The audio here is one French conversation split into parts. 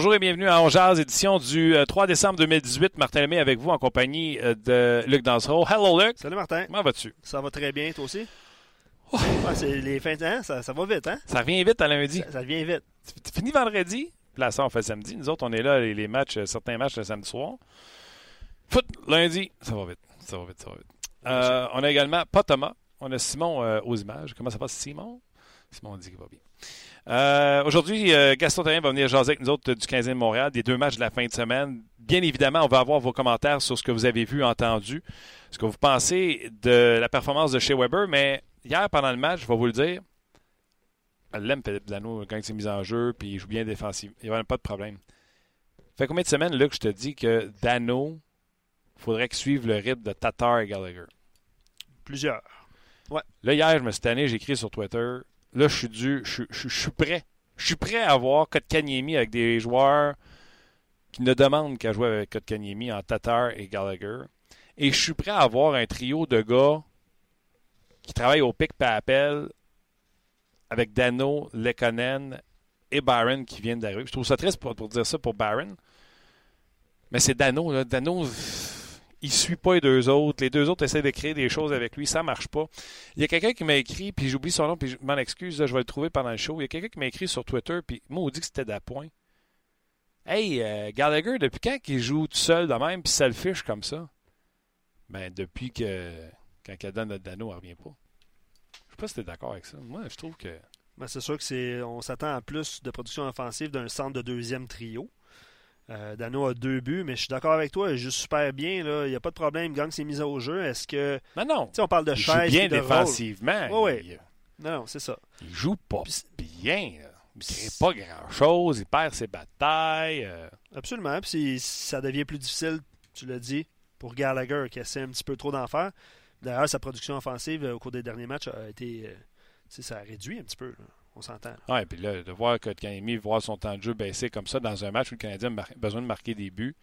Bonjour et bienvenue à Ongeaz, édition du 3 euh, décembre 2018. Martin Lemay avec vous en compagnie euh, de Luc Dansereau. Hello Luc. Salut Martin. Comment vas-tu? Ça va très bien, toi aussi? c'est les fins de hein? ça, ça, va vite, hein? Ça revient vite à lundi. Ça, vient vite. Tu finis vendredi, puis là, ça, on fait samedi. Nous autres, on est là, les, matchs, euh, certains matchs le samedi soir. Foot, lundi, ça va vite. Ça va vite, ça va vite. on a également, pas Thomas, on a Simon aux images. Comment ça passe, Simon? Simon dit qu'il va bien. Euh, aujourd'hui, euh, Gaston Terrien va venir jaser avec nous autres du 15e de Montréal, des deux matchs de la fin de semaine. Bien évidemment, on va avoir vos commentaires sur ce que vous avez vu, entendu, ce que vous pensez de la performance de chez Weber. Mais hier, pendant le match, je vais vous le dire, elle l'aime Philippe Dano quand il s'est mis en jeu, puis il joue bien défensif. Il n'y a pas de problème. fait combien de semaines, Luc, je te dis que Dano, faudrait qu'il suive le rythme de Tatar et Gallagher? Plusieurs. Ouais. Là, hier, je me suis tanné, j'ai écrit sur Twitter là, je suis dû, je, prêt. Je suis prêt à avoir Kotkaniemi avec des joueurs qui ne demandent qu'à jouer avec Kotkaniemi en Tatar et Gallagher. Et je suis prêt à avoir un trio de gars qui travaillent au pic par appel avec Dano, Lekonen et Byron qui viennent d'arriver. Je trouve ça triste pour, dire ça pour Byron. Mais c'est Dano. Dano, il suit pas les deux autres. Les deux autres essaient de créer des choses avec lui. Ça marche pas. Il y a quelqu'un qui m'a écrit, puis j'oublie son nom, puis je m'en excuse, je vais le trouver pendant le show. Il y a quelqu'un qui m'a écrit sur Twitter, puis moi, on dit que c'était d'appoint. Hey, euh, Gallagher, depuis quand il joue tout seul de même, puis selfish comme ça? Ben, depuis que quand il donne notre Dano, elle revient pas. Je sais pas si tu es d'accord avec ça. Moi, je trouve que. Ben, c'est sûr que c'est. On s'attend à plus de production offensive d'un centre de deuxième trio. Euh, Dano a deux buts, mais je suis d'accord avec toi, il joue super bien. Il n'y a pas de problème. Gang s'est mis au jeu. Est-ce que. Non, non. on parle de il joue bien défensivement. Oui, oui. Non, non, c'est ça. Il joue pas bien. Il ne crée pas grand-chose. Il perd ses batailles. Euh. Absolument. Puis ça devient plus difficile, tu l'as dit, pour Gallagher qui essaie un petit peu trop d'en faire. D'ailleurs, sa production offensive euh, au cours des derniers matchs a été. ça a réduit un petit peu. On s'entend. Oui, puis là, de voir que Canemi voir son temps de jeu baisser comme ça dans un match où le Canadien a besoin de marquer des buts.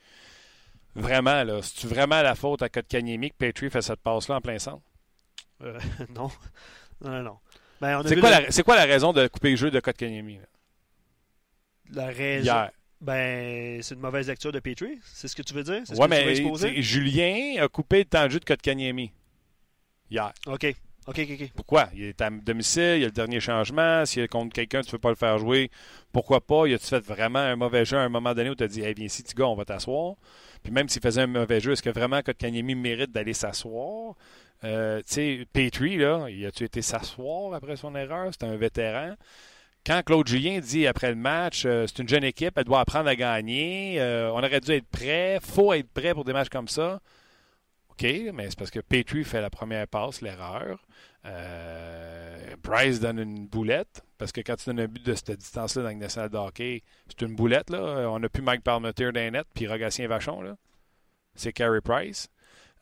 Vraiment, là, c'est-tu vraiment la faute à Kotkaniemi que Petrie fait cette passe-là en plein centre? Euh, non. Non, non, Ben, c'est, quoi la, c'est quoi la raison de couper le jeu de Kotkaniemi? La raison. Ben, c'est une mauvaise lecture de Petrie. C'est ce que tu veux dire? Oui, mais Julien a coupé le temps de jeu de Kotkaniemi hier. OK. OK, OK, OK. Pourquoi? Il est à domicile, il y a le dernier changement. S'il est contre quelqu'un, tu ne veux pas le faire jouer, pourquoi pas? Il a-tu fait vraiment un mauvais jeu à un moment donné où tu as dit, hey, viens ici, petit gars, on va t'asseoir? Puis même s'il faisait un mauvais jeu, est-ce que vraiment Kotkaniemi mérite d'aller s'asseoir? Euh, tu sais, Petrie, là, il a-tu été s'asseoir après son erreur? C'est un vétéran. Quand Claude Julien dit après le match, euh, c'est une jeune équipe, elle doit apprendre à gagner, euh, on aurait dû être prêt, faut être prêt pour des matchs comme ça. OK, mais c'est parce que Petrie fait la première passe, l'erreur. Euh, Bryce donne une boulette, parce que quand tu donnes un but de cette distance-là dans le national hockey, c'est une boulette. Là. On n'a plus Mike Palmateer d'un net, puis Rogatien Vachon. Là. C'est Carey Price.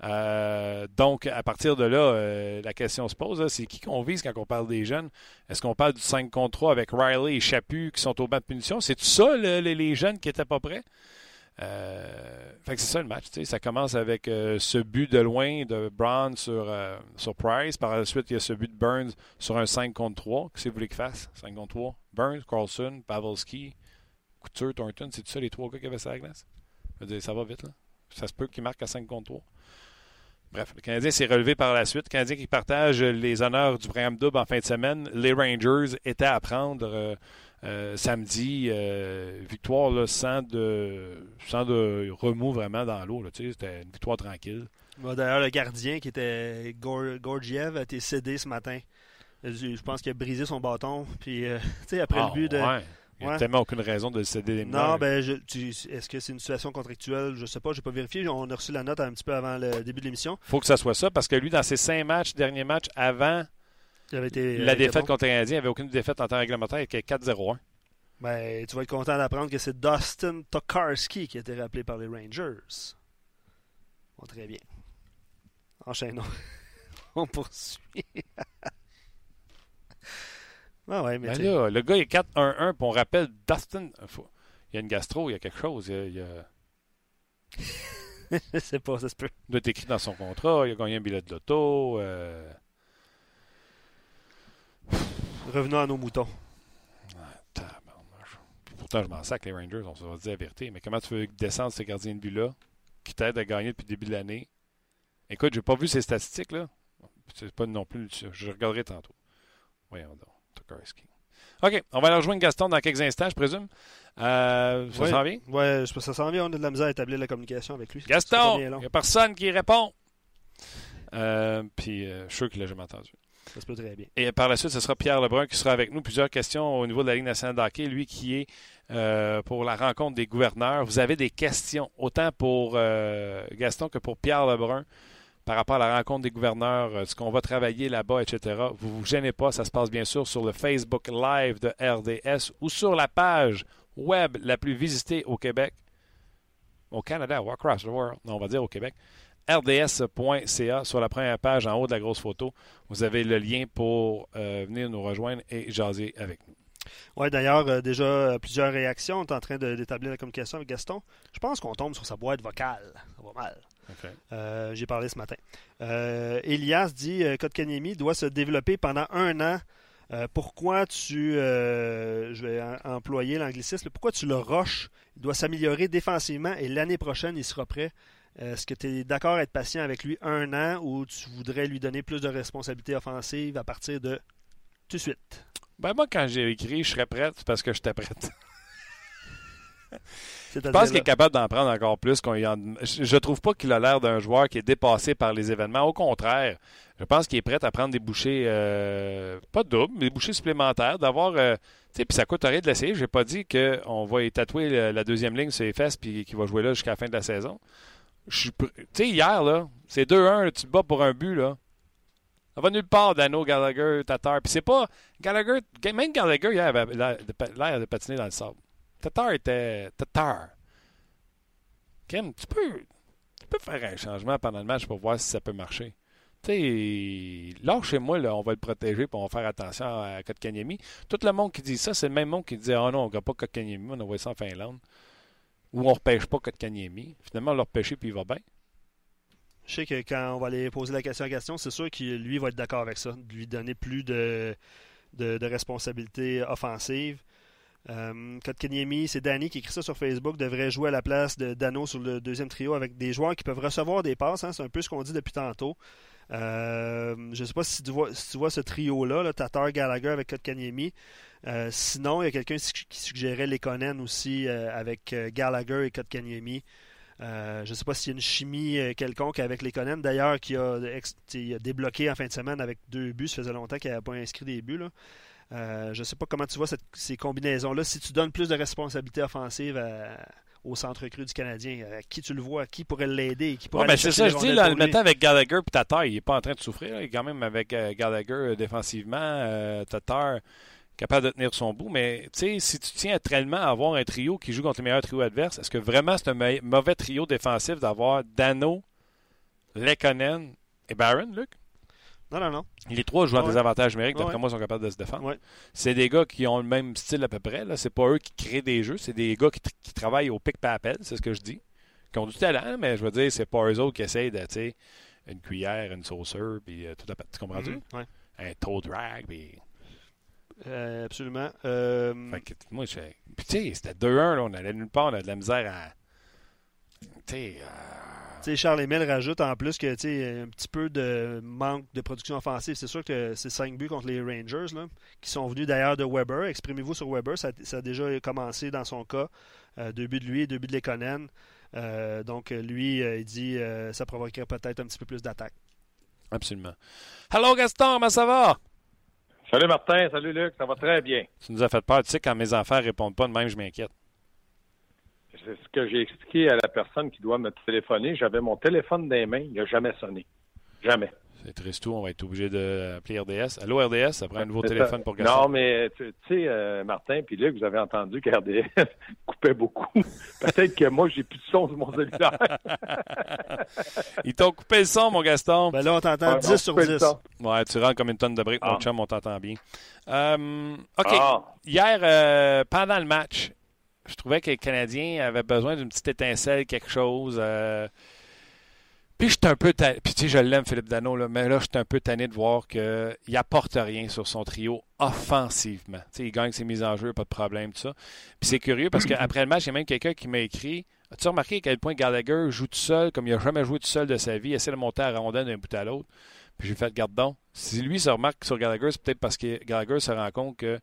Euh, donc, à partir de là, euh, la question se pose, c'est qui qu'on vise quand on parle des jeunes? Est-ce qu'on parle du 5 contre 3 avec Riley et Chaput qui sont au banc de punition? C'est tout ça, les, jeunes qui n'étaient pas prêts? Euh, fait que c'est ça le match. Ça commence avec euh, ce but de loin de Brown sur, euh, sur Price. Par la suite, il y a ce but de Burns sur un 5 contre 3. Qu'est-ce que vous voulez qu'il fasse? 5 contre 3. Burns, Carlson, Pavelski, Couture, Thornton. C'est ça les trois gars qui avaient ça à la glace? Je ça va vite. là. Ça se peut qu'il marque à 5 contre 3. bref, le Canadien s'est relevé par la suite. Le Canadien qui partage les honneurs du programme double en fin de semaine. Les Rangers étaient à prendre euh, samedi. euh, victoire là, sans, de, sans de remous vraiment dans l'eau. C'était une victoire tranquille. D'ailleurs, le gardien qui était Gor- Gorgiev a été cédé ce matin. Je je pense qu'il a brisé son bâton. Puis, euh, après Ah, le but de. ouais. Il n'y a tellement aucune raison de le céder les Non, ben, je- est-ce que c'est une situation contractuelle? Je sais pas, j'ai pas vérifié. On a reçu la note un petit peu avant le début de l'émission. faut que ça soit ça parce que lui, dans ses cinq matchs, derniers matchs, avant Il été, la défaite bon. contre les Canadiens, il n'y avait aucune défaite en temps réglementaire avec 4-0-1. Ben, tu vas être content d'apprendre que c'est Dustin Tokarski qui a été rappelé par les Rangers. Bon, très bien. Enchaînons. On poursuit. ah ouais, mais Ben là, le gars est 4-1-1, puis on rappelle Dustin. Il y a une gastro, il y a quelque chose. Il, y a- il y a- je sais pas, ça se peut. il doit être écrit dans son contrat. Il a gagné un billet de loto. euh, Revenons à nos moutons. Puis Pourtant, je m'en sac les Rangers, on se va dire la vérité. Mais comment tu veux descendre ce gardien de but-là, qui t'aide à gagner depuis le début de l'année? Écoute, j'ai pas vu ses statistiques, là. C'est pas non plus. Je regarderai tantôt. Voyons donc. OK, on va aller rejoindre Gaston dans quelques instants, je présume. Euh, ça s'en vient? Que ça s'en vient. On a de la misère à établir la communication avec lui. Gaston, il n'y a personne qui répond. Euh, puis, euh, je suis sûr qu'il l'a jamais entendu. Ça se peut très bien. Et par la suite, ce sera Pierre Lebrun qui sera avec nous. Plusieurs questions au niveau de la Ligue nationale de hockey. Lui qui est euh, pour la rencontre des gouverneurs. Vous avez des questions, autant pour euh, Gaston que pour Pierre Lebrun, par rapport à la rencontre des gouverneurs, euh, ce qu'on va travailler là-bas, etc. Vous ne vous gênez pas. Ça se passe bien sûr sur le Facebook Live de RDS ou sur la page web la plus visitée au Québec, au Canada, ou across the world. Non, on va dire au Québec rds.ca sur la première page en haut de la grosse photo. Vous avez le lien pour euh, venir nous rejoindre et jaser avec nous. Ouais, d'ailleurs, euh, déjà euh, plusieurs réactions. On est en train d'établir la communication avec Gaston. Je pense qu'on tombe sur sa boîte vocale. Ça va mal. Euh, J'ai parlé ce matin. Elias dit Kotkaniemi doit se développer pendant un an. Pourquoi tu. je vais employer l'anglicisme. Pourquoi tu le roches? Il doit s'améliorer défensivement et l'année prochaine, il sera prêt. Est-ce que tu es d'accord à être patient avec lui un an ou tu voudrais lui donner plus de responsabilités offensives à partir de tout de suite? Ben moi, quand j'ai écrit je serais prête, parce que j'étais prête. Je pense qu'il est capable d'en prendre encore plus. qu'on en- Je trouve pas qu'il a l'air d'un joueur qui est dépassé par les événements. Au contraire, je pense qu'il est prêt à prendre des bouchées, euh, pas doubles, mais des bouchées supplémentaires, d'avoir... euh, tu sais, puis ça coûte rien de l'essayer. J'ai pas dit qu'on va y tatouer la deuxième ligne sur les fesses puis qu'il va jouer là jusqu'à la fin de la saison. Tu sais, hier, là, c'est 2-1, tu te bats pour un but, là. Ça va nulle part, Dano, Gallagher, Tatar. Puis c'est pas... Gallagher... Même Gallagher, hier, avait l'air de patiner dans le sable. Tatar était... Tatar. Kim, tu peux... Tu peux faire un changement pendant le match pour voir si ça peut marcher. Tu sais, lâchez-moi, là, on va le protéger puis on va faire attention à Kotkaniemi. Tout le monde qui dit ça, c'est le même monde qui dit Ah non, on ne pas Kotkaniemi, on envoie ça en Finlande. Ou on ne repêche pas Kotkaniemi. Finalement, on l'a repêché puis il va bien. Je sais que quand on va aller poser la question à Gaston, c'est sûr qu'il lui va être d'accord avec ça, de lui donner plus de, de, de responsabilités offensives. Euh, Kotkaniemi, c'est Danny qui écrit ça sur Facebook, devrait jouer à la place de Dano sur le deuxième trio avec des joueurs qui peuvent recevoir des passes. hein, c'est un peu ce qu'on dit depuis tantôt. Euh, je ne sais pas si tu vois, ce trio-là, là, Tatar, Gallagher avec Kotkaniemi. Euh, sinon, il y a quelqu'un qui suggérait Lekonen aussi euh, avec Gallagher et Kotkaniemi. Je ne sais pas s'il y a une chimie quelconque avec les Conan, d'ailleurs, qui a, a débloqué en fin de semaine avec deux buts. Ça faisait longtemps qu'il n'avait pas inscrit des buts. Je ne sais pas comment tu vois ces combinaisons-là. Si tu donnes plus de responsabilités offensives à- au centre cru du Canadien, à qui tu le vois, qui pourrait l'aider, qui pourrait Ouais, ben, c'est ça, je dis, là, le mettant avec Gallagher et Tatar, il n'est pas en train de souffrir. là. Il est quand même avec euh, Gallagher euh, défensivement, euh, Tatar capable de tenir son bout. Mais tu sais, si tu tiens tellement à avoir un trio qui joue contre les meilleurs trios adverses, est-ce que vraiment c'est un mauvais trio défensif d'avoir Dano, Lekonen et Barron, Luc? Non, non, non. Les trois jouent en Ouais. désavantage numérique, d'après Ouais. moi, sont capables de se défendre. Ouais. C'est des gars qui ont le même style à peu près. Là. C'est pas eux qui créent des jeux, c'est des gars qui, tr- qui travaillent au pic par appel, c'est ce que je dis. Qui ont du talent, mais je veux dire, c'est pas eux autres qui essayent de, une cuillère, une sauceur, puis euh, tout pat- Tu comprends-tu? Mhm. Un toe drag, puis... Euh, absolument. Euh, Fait que, moi, je Puis tu sais, c'était 2-1, là, on allait nulle part, on a de la misère à... Tu sais... euh, Charles Emile rajoute en plus que un petit peu de manque de production offensive. C'est sûr que c'est 5 buts contre les Rangers, là, qui sont venus d'ailleurs de Weber. Exprimez-vous sur Weber, ça, a déjà commencé dans son cas. Euh, deux buts de lui, deux buts de Lekonen. Euh, donc, lui, euh, il dit que ça provoquerait peut-être un petit peu plus d'attaque. Absolument. Hello Gaston, comment ça va? Salut Martin, salut Luc, ça va très bien. Tu nous as fait peur. Tu sais, quand mes enfants répondent pas de même, je m'inquiète c'est ce que j'ai expliqué à la personne qui doit me téléphoner. J'avais mon téléphone dans les mains, il n'a jamais sonné. Jamais. C'est triste tout, on va être obligé d'appeler RDS. Allô RDS, ça prend un nouveau téléphone pour Gaston. Non, mais tu sais, euh, Martin, puis là, vous avez entendu que RDS coupait beaucoup. Peut-être que moi, j'ai plus de son sur mon cellulaire. Ils t'ont coupé le son, mon Gaston. Ben là, on t'entend 10 sur 10. Ouais, tu rentres comme une tonne de briques, mon ah. chum, on t'entend bien. Euh, OK. Ah. Hier, euh, pendant le match, je trouvais que les Canadiens avaient besoin d'une petite étincelle, quelque chose. Euh. Puis j'étais un peu tanné. Puis tu sais, je l'aime, Philippe Dano, là, mais là, j'étais un peu tanné de voir qu'il n'apporte rien sur son trio offensivement. Tu sais, il gagne ses mises en jeu, pas de problème, tout ça. Puis c'est curieux parce qu'après le match, il y a même quelqu'un qui m'a écrit As-tu remarqué à quel point Gallagher joue tout seul, comme il n'a jamais joué tout seul de sa vie, il essaie de monter à la rondelle d'un bout à l'autre? Puis j'ai fait garde donc. Si lui se remarque sur Gallagher, c'est peut-être parce que Gallagher se rend compte que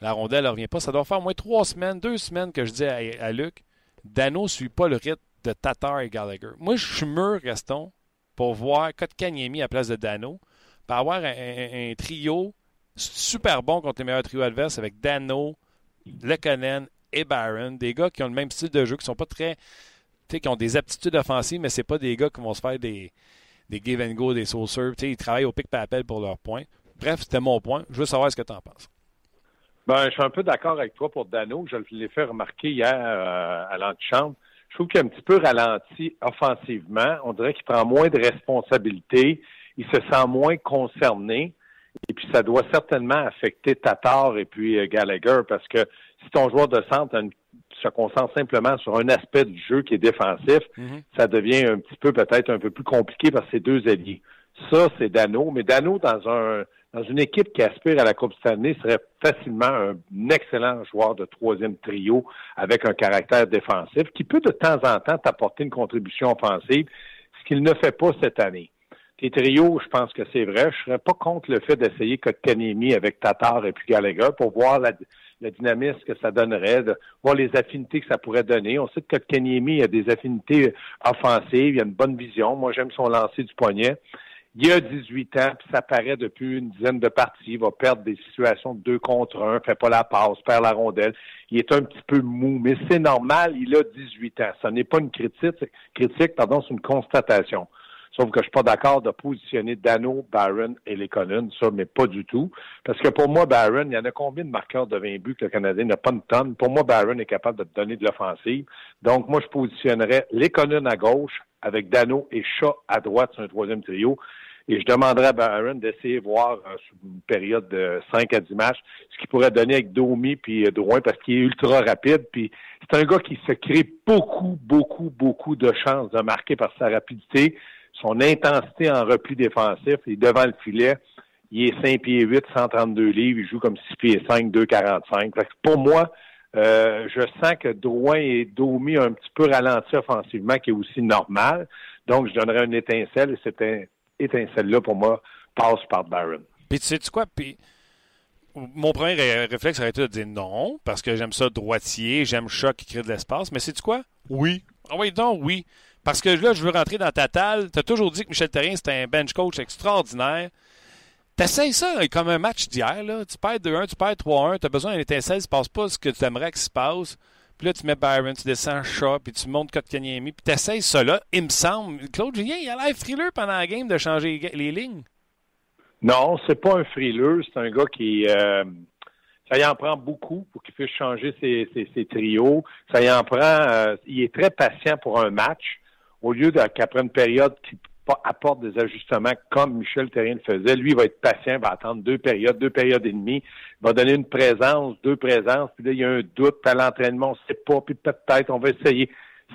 la rondelle ne revient pas. Ça doit faire au moins trois semaines, deux semaines que je dis à, Luc, Dano ne suit pas le rythme de Tatar et Gallagher. Moi, je suis mûr, Gaston, pour voir Kotkaniemi à la place de Dano, pour avoir un, trio super bon contre les meilleurs trios adverses avec Dano, Lekonen et Barron, des gars qui ont le même style de jeu, qui sont pas très. qui ont des aptitudes offensives, mais c'est pas des gars qui vont se faire des, des give and go, des serve. Ils travaillent au pic papel pour leurs points. Bref, c'était mon point. Je veux savoir ce que tu en penses. Ben, je suis un peu d'accord avec toi pour Dano. Je l'ai fait remarquer hier euh, à l'antichambre. Je trouve qu'il est un petit peu ralenti offensivement. On dirait qu'il prend moins de responsabilités. Il se sent moins concerné. Et puis, ça doit certainement affecter Tatar et puis euh, Gallagher parce que si ton joueur de centre se concentre simplement sur un aspect du jeu qui est défensif, mm-hmm. ça devient un petit peu peut-être un peu plus compliqué par ces deux alliés. Ça, c'est Dano. Mais Dano, dans un dans une équipe qui aspire à la Coupe Stanley, serait facilement un excellent joueur de troisième trio avec un caractère défensif qui peut de temps en temps t'apporter une contribution offensive, ce qu'il ne fait pas cette année. Tes trios, je pense que c'est vrai. Je serais pas contre le fait d'essayer Kotkanemi avec Tatar et puis Gallagher pour voir la, dynamisme que ça donnerait, de voir les affinités que ça pourrait donner. On sait que Kotkaniemi a des affinités offensives, il a une bonne vision. Moi, j'aime son lancer du poignet. Il a 18 ans, puis ça paraît depuis une dizaine de parties. Il va perdre des situations de deux contre un, fait pas la passe, perd la rondelle. Il est un petit peu mou, mais c'est normal, il a 18 ans. Ce n'est pas une critique, critique, pardon, c'est une constatation. Sauf que je suis pas d'accord de positionner Dano, Barron et les Collins, ça, mais pas du tout. Parce que pour moi, Barron, il y en a combien de marqueurs de 20 buts que le Canadien n'a pas une tonne? Pour moi, Barron est capable de te donner de l'offensive. Donc, moi, je positionnerais les Collins à gauche avec Dano et Shaw à droite sur un troisième trio. Et je demanderais à Barron d'essayer de voir euh, sur une période de 5 à 10 matchs ce qu'il pourrait donner avec Domi puis euh, Drouin parce qu'il est ultra rapide. Puis c'est un gars qui se crée beaucoup, beaucoup, beaucoup de chances de marquer par sa rapidité, son intensité en repli défensif et devant le filet. Il est 5 pieds 8, 132 livres, il joue comme 6 pieds 5, 2,45. Pour moi, euh, je sens que Drouin et Domi un petit peu ralenti offensivement, qui est aussi normal. Donc, je donnerais une étincelle et c'était étincelle-là, pour moi, passe par Barron. Puis tu sais -tu quoi? Puis mon premier réflexe aurait été de dire non, parce que j'aime ça droitier, j'aime chat qui crée de l'espace, mais sais-tu quoi? Oui. Ah oui, non, oui. Parce que là, je veux rentrer dans ta talle. Tu as toujours dit que Michel Terrien, c'était un bench coach extraordinaire. T'essayes ça comme un match d'hier, là. Tu perds 2-1, tu perds 3-1, tu as besoin d'une étincelle, il se passe pas ce que tu aimerais qu'il se passe. Puis là, tu mets Byron, tu descends Shaw, puis tu montes Kotkaniemi, puis tu essayes ça là. Il me semble, Claude Julien, il a l'air frileux pendant la game de changer les lignes. Non, c'est pas un frileux, c'est un gars qui... Euh, ça y en prend beaucoup pour qu'il puisse changer ses, trios. Ça y en prend... Euh, il est très patient pour un match, au lieu qu'après une période qui apporte des ajustements comme Michel Terrien le faisait. Lui, il va être patient, va attendre deux périodes, deux périodes et demie, il va donner une présence, deux présences, puis là, il y a un doute à l'entraînement, on ne sait pas, puis peut-être on va essayer.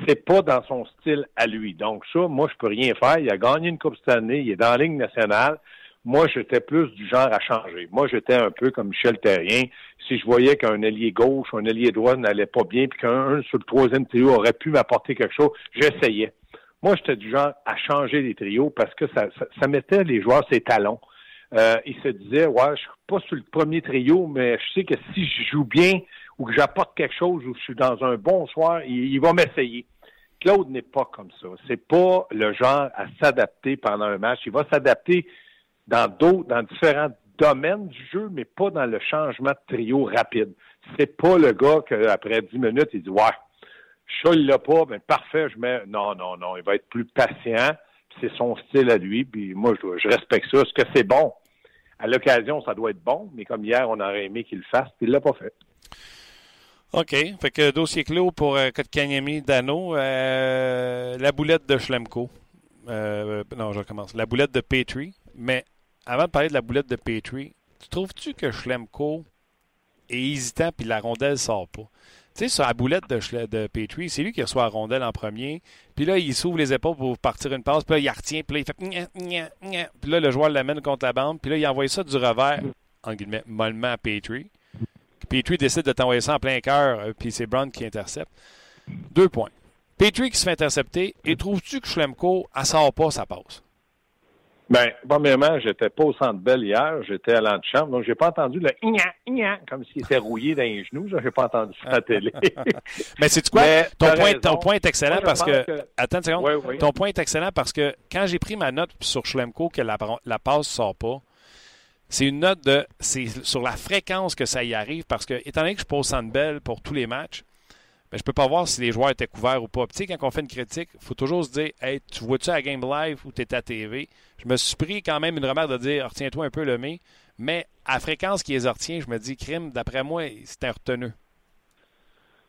C'est pas dans son style à lui. Donc ça, moi, je peux rien faire. Il a gagné une Coupe cette année, il est dans la ligne nationale. Moi, j'étais plus du genre à changer. Moi, j'étais un peu comme Michel Terrien. Si je voyais qu'un allié gauche un allié droit n'allait pas bien, puis qu'un sur le troisième trio aurait pu m'apporter quelque chose, j'essayais Moi, j'étais du genre à changer les trios parce que ça, ça, mettait les joueurs ses talons. Euh, ils se disaient, ouais, je suis pas sur le premier trio, mais je sais que si je joue bien ou que j'apporte quelque chose ou que je suis dans un bon soir, il, va m'essayer. Claude n'est pas comme ça. C'est pas le genre à s'adapter pendant un match. Il va s'adapter dans d'autres, dans différents domaines du jeu, mais pas dans le changement de trio rapide. C'est pas le gars qu'après dix minutes, il dit, ouais, ça, il l'a pas, ben parfait, je mets. Non, non, non, il va être plus patient. C'est son style à lui, puis moi, je, respecte ça. Est-ce que c'est bon? À l'occasion, ça doit être bon, mais comme hier, on aurait aimé qu'il le fasse, puis il l'a pas fait. OK. Fait que dossier clos pour euh, Kotkaniemi, Dano. Euh, la boulette de Schlemko. Euh, non, je recommence. La boulette de Petrie. Mais avant de parler de la boulette de Petrie, tu trouves-tu que Schlemko est hésitant puis la rondelle sort pas? Tu sais, sur la boulette de, de Petrie, c'est lui qui reçoit la rondelle en premier. Puis là, il s'ouvre les épaules pour partir une passe. Puis là, il retient. Puis là, il fait... Puis là, le joueur l'amène contre la bande. Puis là, il envoie ça du revers, en guillemets, mollement à Petrie. Petrie décide de t'envoyer ça en plein cœur. Euh, puis c'est Brown qui intercepte. Deux points. Petrie qui se fait intercepter. Et trouves-tu que Schlemko, elle sort pas sa passe? Ben, premièrement, j'étais pas au centre belle hier, j'étais à l'antichambre, donc j'ai pas entendu le igna, igna, comme s'il était rouillé dans les genoux, j'ai pas entendu ça à la télé. Mais c'est quoi? ton, point, ton point est excellent parce que, Attends une seconde. Ton point est excellent parce que quand j'ai pris ma note sur Schlemko que la, la passe sort pas, c'est une note de c'est sur la fréquence que ça y arrive parce que, étant donné que je pose Sandbell pour tous les matchs, ben, je peux pas voir si les joueurs étaient couverts ou pas. tu sais, quand on fait une critique, il faut toujours se dire Hey, tu vois-tu à Game Live ou tu es à TV Je me suis pris quand même une remarque de dire Retiens-toi un peu le mais, mais à fréquence qui les retient, je me dis Crime, d'après moi, c'est un reteneux.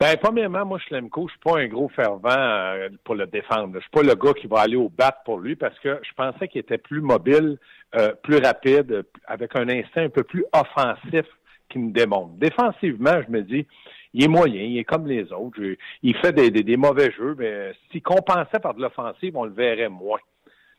Ben, premièrement, moi, Schlemko, je suis pas un gros fervent euh, pour le défendre. Je suis pas le gars qui va aller au bat pour lui parce que je pensais qu'il était plus mobile, euh, plus rapide, avec un instinct un peu plus offensif qu'il me démontre. Défensivement, je me dis, il est moyen, il est comme les autres. il fait des, mauvais jeux, mais s'il compensait par de l'offensive, on le verrait moins.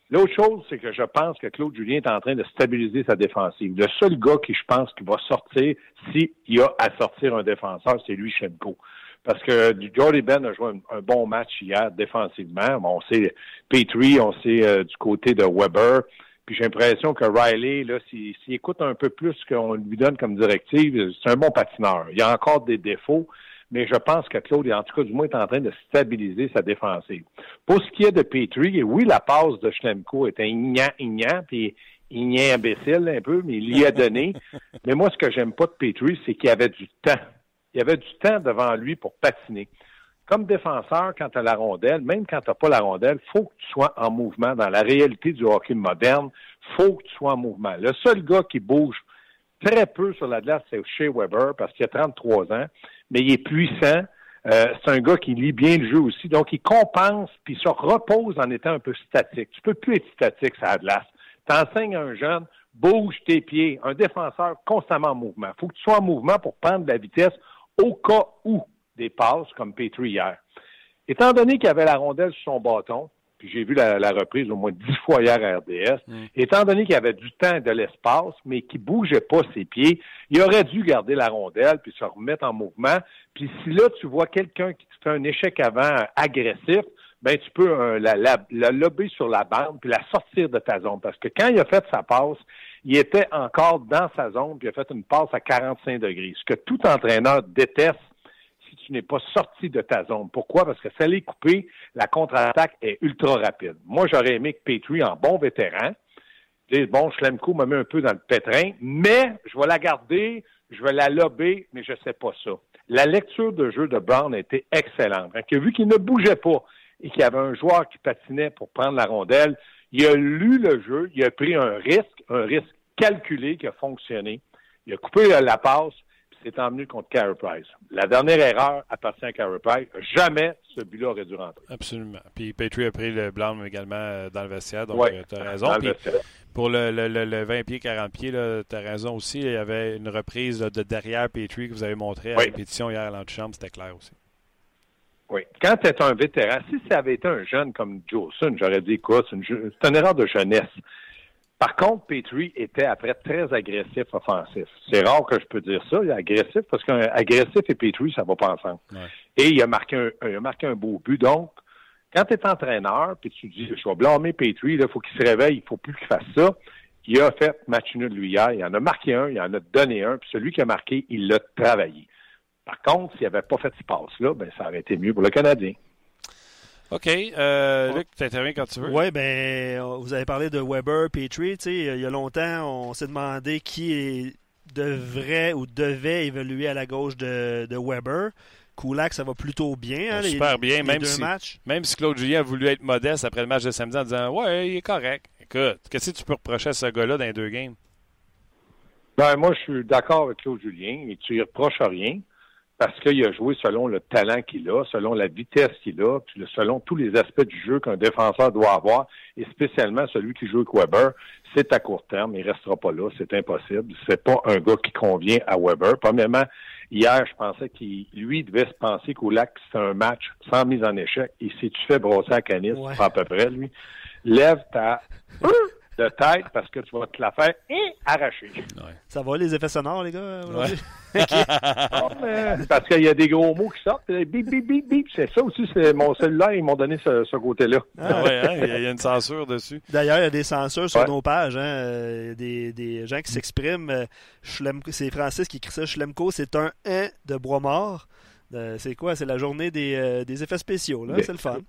L'autre chose, c'est que je pense que Claude Julien est en train de stabiliser sa défensive. Le seul gars qui, je pense, qui va sortir s'il y a à sortir un défenseur, c'est lui, Shenko. Parce que Jordy Ben a joué un, bon match hier défensivement. on sait Petrie, on sait euh, du côté de Weber. Puis j'ai l'impression que Riley, là, s'il écoute un peu plus ce qu'on lui donne comme directive, c'est un bon patineur. Il y a encore des défauts, mais je pense que Claude, en tout cas, du moins, est en train de stabiliser sa défensive. Pour ce qui est de Petrie, oui, la passe de Schlemko était ignant, puis ignant imbécile un peu, mais il y a donné. mais moi, ce que j'aime pas de Petrie, c'est qu'il avait du temps. Il avait du temps devant lui pour patiner comme défenseur, quand tu as la rondelle, même quand tu n'as pas la rondelle, faut que tu sois en mouvement. Dans la réalité du hockey moderne, faut que tu sois en mouvement. Le seul gars qui bouge très peu sur la glace, c'est Shea Weber, parce qu'il a 33 ans, mais il est puissant. Euh, c'est un gars qui lit bien le jeu aussi, donc il compense puis se repose en étant un peu statique. Tu peux plus être statique sur la glace. Tu enseignes à un jeune, bouge tes pieds, un défenseur constamment en mouvement. faut que tu sois en mouvement pour prendre de la vitesse au cas où des passes comme Petrie hier. Étant donné qu'il avait la rondelle sur son bâton, puis j'ai vu la, reprise au moins dix fois hier à RDS, mm. étant donné qu'il avait du temps et de l'espace, mais qu'il bougeait pas ses pieds, il aurait dû garder la rondelle puis se remettre en mouvement. Puis si là, tu vois quelqu'un qui fait un échec avant agressif, ben tu peux euh, la, la, lober sur la bande puis la sortir de ta zone. Parce que quand il a fait sa passe, il était encore dans sa zone puis il a fait une passe à 45 degrés. Ce que tout entraîneur déteste, tu n'es pas sorti de ta zone. Pourquoi? Parce que ça l'est coupé, la contre-attaque est ultra rapide. Moi, j'aurais aimé que Petrie, en bon vétéran, dise, bon, Schlemko m'a mis un peu dans le pétrin, mais je vais la garder, je vais la lober, mais je ne sais pas ça. La lecture de jeu de Brown été excellente. Que vu qu'il ne bougeait pas et qu'il y avait un joueur qui patinait pour prendre la rondelle, il a lu le jeu, il a pris un risque, un risque calculé qui a fonctionné. Il a coupé la passe, s'est emmené contre Carey Price. La dernière erreur appartient à Carey Price. Jamais ce but-là aurait dû rentrer. Absolument. Puis Petrie a pris le blanc également euh, dans le vestiaire, donc euh, tu as raison. pour le, le, 20 pieds, 40 pieds, tu as raison aussi. Il y avait une reprise de derrière Petrie que vous avez montré à la répétition hier à l'antichambre, c'était clair aussi. Oui. Quand tu es un vétéran, si ça avait été un jeune comme Jolson, j'aurais dit quoi? C'est une, une, erreur de jeunesse. Par contre, Petrie était après très agressif offensif. C'est rare que je peux dire ça. Il est agressif parce qu'agressif et Petrie, ça va pas ensemble. Et il a marqué un, il a marqué un beau but. Donc, Quand tu es entraîneur, puis tu dis, je vais blâmer Petrie, il faut qu'il se réveille, il faut plus qu'il fasse ça. Il a fait match nul lui hier, il en a marqué un, il en a donné un, puis celui qui a marqué, il l'a travaillé. Par contre, s'il n'avait pas fait ce passe-là, ben, ça aurait été mieux pour le Canadien. OK. Euh, Luc, tu interviens quand tu veux. Oui, ben, vous avez parlé de Weber, Petrie. Il y a longtemps, on s'est demandé qui devrait ou devait évoluer à la gauche de, de Weber. Kulak, ça va plutôt bien. Hein, super bien, même, si, même si Claude Julien a voulu être modeste après le match de samedi en disant Ouais, il est correct. Écoute, qu'est-ce que tu peux reprocher à ce gars-là dans les deux games? Ben, moi, je suis d'accord avec Claude Julien et tu y reproches rien parce qu'il a joué selon le talent qu'il a, selon la vitesse qu'il a, puis selon tous les aspects du jeu qu'un défenseur doit avoir, et spécialement celui qui joue avec Weber. C'est à court terme, il restera pas là, c'est impossible. C'est pas un gars qui convient à Weber. Premièrement, hier, je pensais qu'il, lui, devait se penser qu'au lac, c'est un match sans mise en échec. Et si tu fais brosser à Canis, à peu près, lui, lève ta de tête parce que tu vas te la faire et arracher. Ça va les effets sonores, les gars, parce qu'il y a des gros mots qui sortent. Bip, bip, bip, bip. C'est ça aussi, c'est mon cellulaire, ils m'ont donné ce, côté-là. Ah ouais, hein, il y, a une censure dessus. D'ailleurs, il y a des censures sur nos pages. Hein, euh, des, des gens qui s'expriment. Euh, c'est Francis qui écrit ça. Schlemko, c'est un 1 de bois mort. Euh, c'est quoi? C'est la journée des, des effets spéciaux. là. C'est le fun.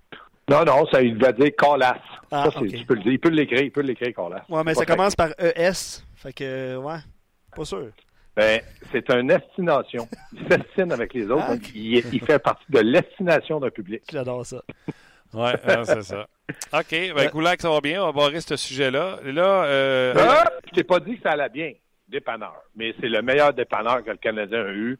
Non, non, ça, il va dire Calas. Ah, ça, tu peux le dire. Il peut l'écrire, il peut l'écrire, Calas. Ouais, mais ça commence par ES. Fait que, ouais, pas sûr. Ben, c'est une estimation. Il s'estime avec les autres. Ah, il, il, fait partie de l'estimation d'un public. J'adore ça. Oui, c'est ça. OK. Ben, Goulac, ça va bien. On va barrer ce sujet-là. Là, euh... ah, je t'ai pas dit que ça allait bien, dépanneur. Mais c'est le meilleur dépanneur que le Canadien a eu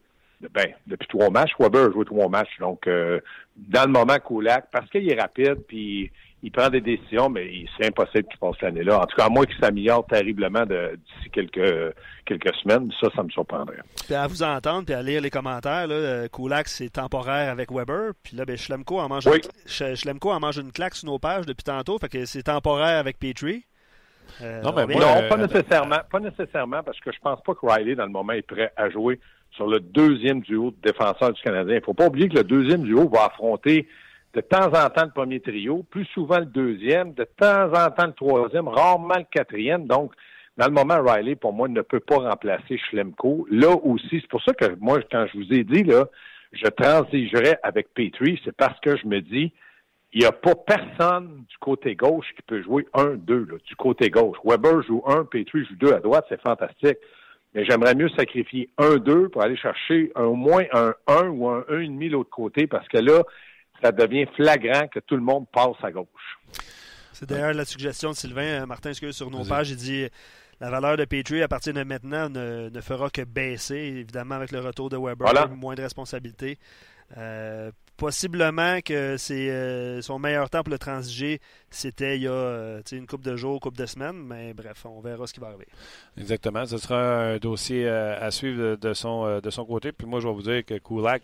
ben, depuis trois matchs. Weber a joué trois matchs. Donc, euh, dans le moment, Koulak, parce qu'il est rapide, puis il prend des décisions, mais c'est impossible qu'il passe l'année-là. En tout cas, à moins qu'il s'améliore terriblement d'ici quelques, quelques semaines. Ça, ça me surprendrait. Puis à vous entendre, puis à lire les commentaires, là, euh, Kulak, c'est temporaire avec Weber. Puis là, ben, Schlemko en mange, une, en mange une claque sur nos pages depuis tantôt. Fait que c'est temporaire avec Petrie. Euh, non, mais non, pas nécessairement. Pas nécessairement, parce que je pense pas que Riley, dans le moment, est prêt à jouer sur le deuxième duo de défenseurs du Canadien. Il faut pas oublier que le deuxième duo va affronter de temps en temps le premier trio, plus souvent le deuxième, de temps en temps le troisième, rarement le quatrième. Donc, dans le moment, Riley, pour moi, ne peut pas remplacer Schlemko. Là aussi, c'est pour ça que moi, quand je vous ai dit, là, je transigerais avec Petrie, c'est parce que je me dis, il n'y a pas personne du côté gauche qui peut jouer un, deux, du côté gauche. Weber joue un, Petrie joue deux à droite, c'est fantastique. Mais j'aimerais mieux sacrifier un, deux pour aller chercher au moins un un ou un un et demi l'autre côté, parce que là, ça devient flagrant que tout le monde passe à gauche. C'est d'ailleurs la suggestion de Sylvain euh, Martin que sur nos pages. Il dit la valeur de Petrie à partir de maintenant ne, fera que baisser, évidemment avec le retour de Weber, moins de responsabilités. Euh, possiblement que c'est euh, son meilleur temps pour le transiger, c'était il y a une coupe de jours, coupe de semaines, mais bref, on verra ce qui va arriver. Exactement, ce sera un dossier à suivre de, son, de son côté. Puis moi, je vais vous dire que Kulak,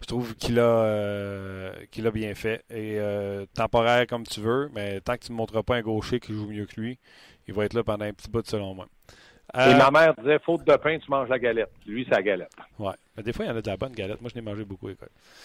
je trouve qu'il a, euh, a bien fait. Et euh, temporaire comme tu veux, mais tant que tu ne montres pas un gaucher qui joue mieux que lui, il va être là pendant un petit bout selon moi. Et euh, ma mère disait, faute de pain, tu manges la galette. Lui, c'est la galette. Ouais. Mais des fois, il y en a de la bonne galette. Moi, je n'ai mangé beaucoup.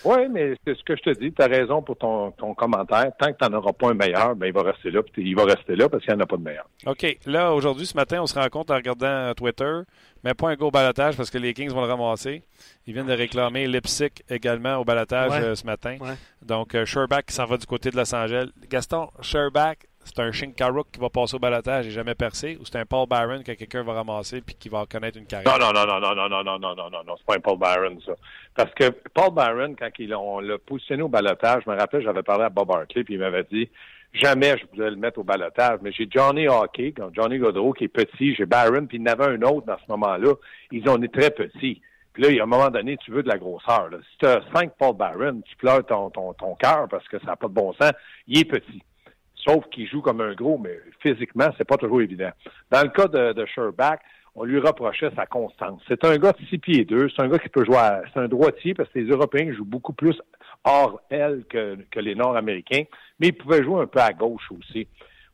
Oui, mais c'est ce que je te dis. Tu as raison pour ton, ton commentaire. Tant que tu n'en auras pas un meilleur, ben, il va rester là. il va rester là parce qu'il n'y en a pas de meilleur. OK. Là, aujourd'hui, ce matin, on se rend compte en regardant Twitter, mais pas un gros balotage parce que les Kings vont le ramasser. Ils viennent de réclamer Lipsic également au balotage euh, ce matin. Donc, euh, Sherback qui s'en va du côté de Los Angeles. Gaston, Sherback, c'est un Shinkaruk qui va passer au balotage et jamais percé, ou c'est un Paul Byron que quelqu'un va ramasser puis qui va connaître une carrière? Non, non, non, non, non, non, non, non, non, non, non, c'est pas un Paul Byron, ça. Parce que Paul Byron, quand on l'a positionné au balotage, je me rappelle, j'avais parlé à Bob Hartley, puis il m'avait dit jamais je voulais le mettre au balotage, mais j'ai Johnny Hockey, Johnny Godreau, qui est petit, j'ai Byron, puis il y en avait un autre dans ce moment-là. Ils ont été très petits. Puis là, il y a un moment donné, tu veux de la grosseur. Si tu as cinq Paul Byron, tu pleures ton, ton, ton cœur parce que ça n'a pas de bon sens. Il est petit. Sauf qu'il joue comme un gros, mais physiquement, c'est pas toujours évident. Dans le cas de, de Sherback, on lui reprochait sa constance. C'est un gars de 6 pieds 2, c'est un gars qui peut jouer c'est un droitier parce que les Européens jouent beaucoup plus hors elle que, que les Nord-Américains, mais il pouvait jouer un peu à gauche aussi.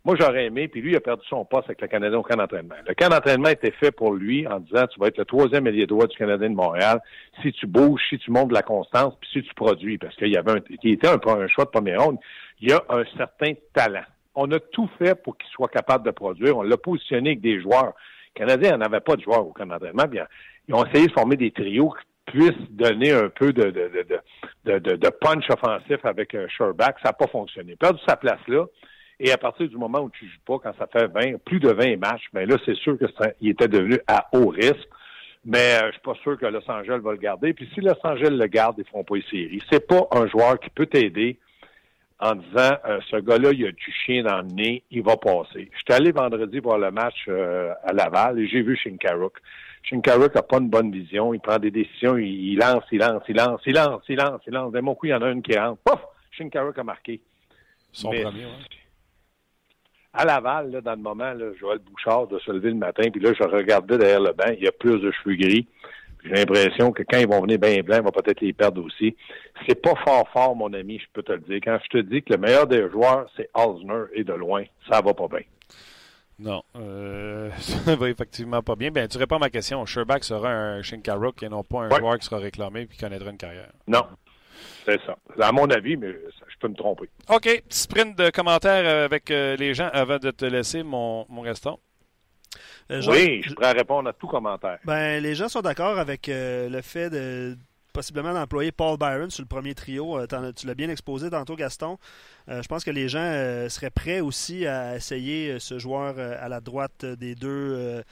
Moi, j'aurais aimé, puis lui, il a perdu son poste avec le Canadien au camp d'entraînement. Le camp d'entraînement était fait pour lui en disant tu vas être le troisième ailier droit du Canadien de Montréal si tu bouges, si tu montes de la constance, puis si tu produis. Parce qu'il y avait un, il était un, choix de première ronde. Il a un certain talent. On a tout fait pour qu'il soit capable de produire. On l'a positionné avec des joueurs. Les Canadiens n'avaient pas de joueurs au. Bien, ils ont essayé de former des trios qui puissent donner un peu de, de, de, de punch offensif avec un Sherback. Ça n'a pas fonctionné. Perdu sa place là. Et à partir du moment où tu joues pas, quand ça fait 20, plus de 20 matchs, ben là, c'est sûr qu'il était devenu à haut risque. Mais euh, je suis pas sûr que Los Angeles va le garder. Puis si Los Angeles le garde, ils feront pas les séries. C'est pas un joueur qui peut t'aider en disant euh, ce gars-là, il a du chien dans le nez, il va passer. Je suis allé vendredi voir le match euh, à Laval et j'ai vu Shinkaruk. Shinkaruk n'a pas une bonne vision, il prend des décisions, il, lance, il lance, il lance, il lance, il lance, il lance. D'un mon coup, il y en a une qui rentre. Pouf! Shinkaruk a marqué. Son premier, À Laval, là, dans le moment, là, Joël Bouchard de se lever le matin, puis là, je regardais derrière le banc, il y a plus de cheveux gris. J'ai l'impression que quand ils vont venir bien blancs, on va peut-être les perdre aussi. C'est pas fort fort, mon ami, je peux te le dire. Quand je te dis que le meilleur des joueurs, c'est Alzner et de loin, ça va pas bien. Non, euh, ça va effectivement pas bien. Ben, tu réponds à ma question. Sherback sera un Shinkaruk et non pas un joueur qui sera réclamé et qui connaîtra une carrière. Non, c'est ça. À mon avis, mais je peux me tromper. OK. Petit sprint de commentaires avec euh, les gens avant de te laisser, mon, mon restant. Euh, oui, je pourrais répondre à tout commentaire. Ben, les gens sont d'accord avec euh, le fait de possiblement d'employer Paul Byron sur le premier trio. Euh, tu l'as bien exposé tantôt, Gaston. je pense que les gens seraient prêts aussi à essayer ce joueur à la droite des deux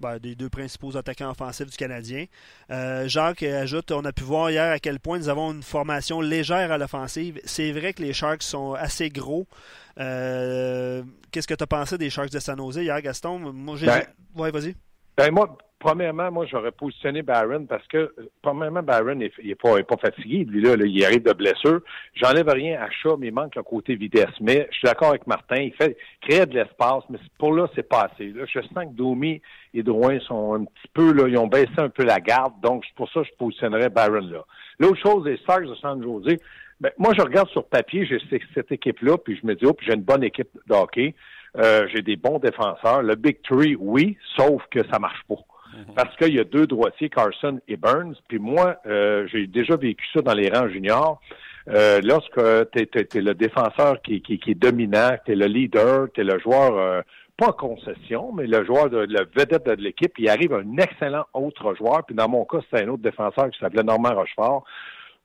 ben, des deux principaux attaquants offensifs du Canadien. Euh, Jacques ajoute on a pu voir hier à quel point nous avons une formation légère à l'offensive. C'est vrai que les Sharks sont assez gros. Euh, qu'est-ce que tu as pensé des Sharks de San Jose hier, Gaston? Moi, j'ai. Ben, ouais, vas-y. Ben moi, premièrement, moi, j'aurais positionné Barron parce que, premièrement, Barron, n'est pas, pas, fatigué. Lui, là, il arrive de blessure. J'enlève rien à chat, mais il manque le côté vitesse. Mais je suis d'accord avec Martin. Il fait créer de l'espace, mais pour là, c'est pas assez. Là, je sens que Domi et Drouin sont un petit peu, là, ils ont baissé un peu la garde. Donc, pour ça, je positionnerais Barron là. L'autre chose, les Stars de San Jose, ben, moi, je regarde sur papier, j'ai cette équipe-là, puis je me dis, oh, j'ai une bonne équipe de hockey. Euh, j'ai des bons défenseurs. Le Big Three, oui, sauf que ça marche pas. Mhm. Parce qu'il y a deux droitiers, Carson et Burns. Puis moi, euh, j'ai déjà vécu ça dans les rangs juniors. Euh, lorsque tu es, le défenseur qui, qui, qui est dominant, tu es le leader, tu es le joueur, euh, pas concession, mais le joueur, de, le vedette de l'équipe, il arrive un excellent autre joueur. Puis dans mon cas, c'était un autre défenseur qui s'appelait Normand Rochefort.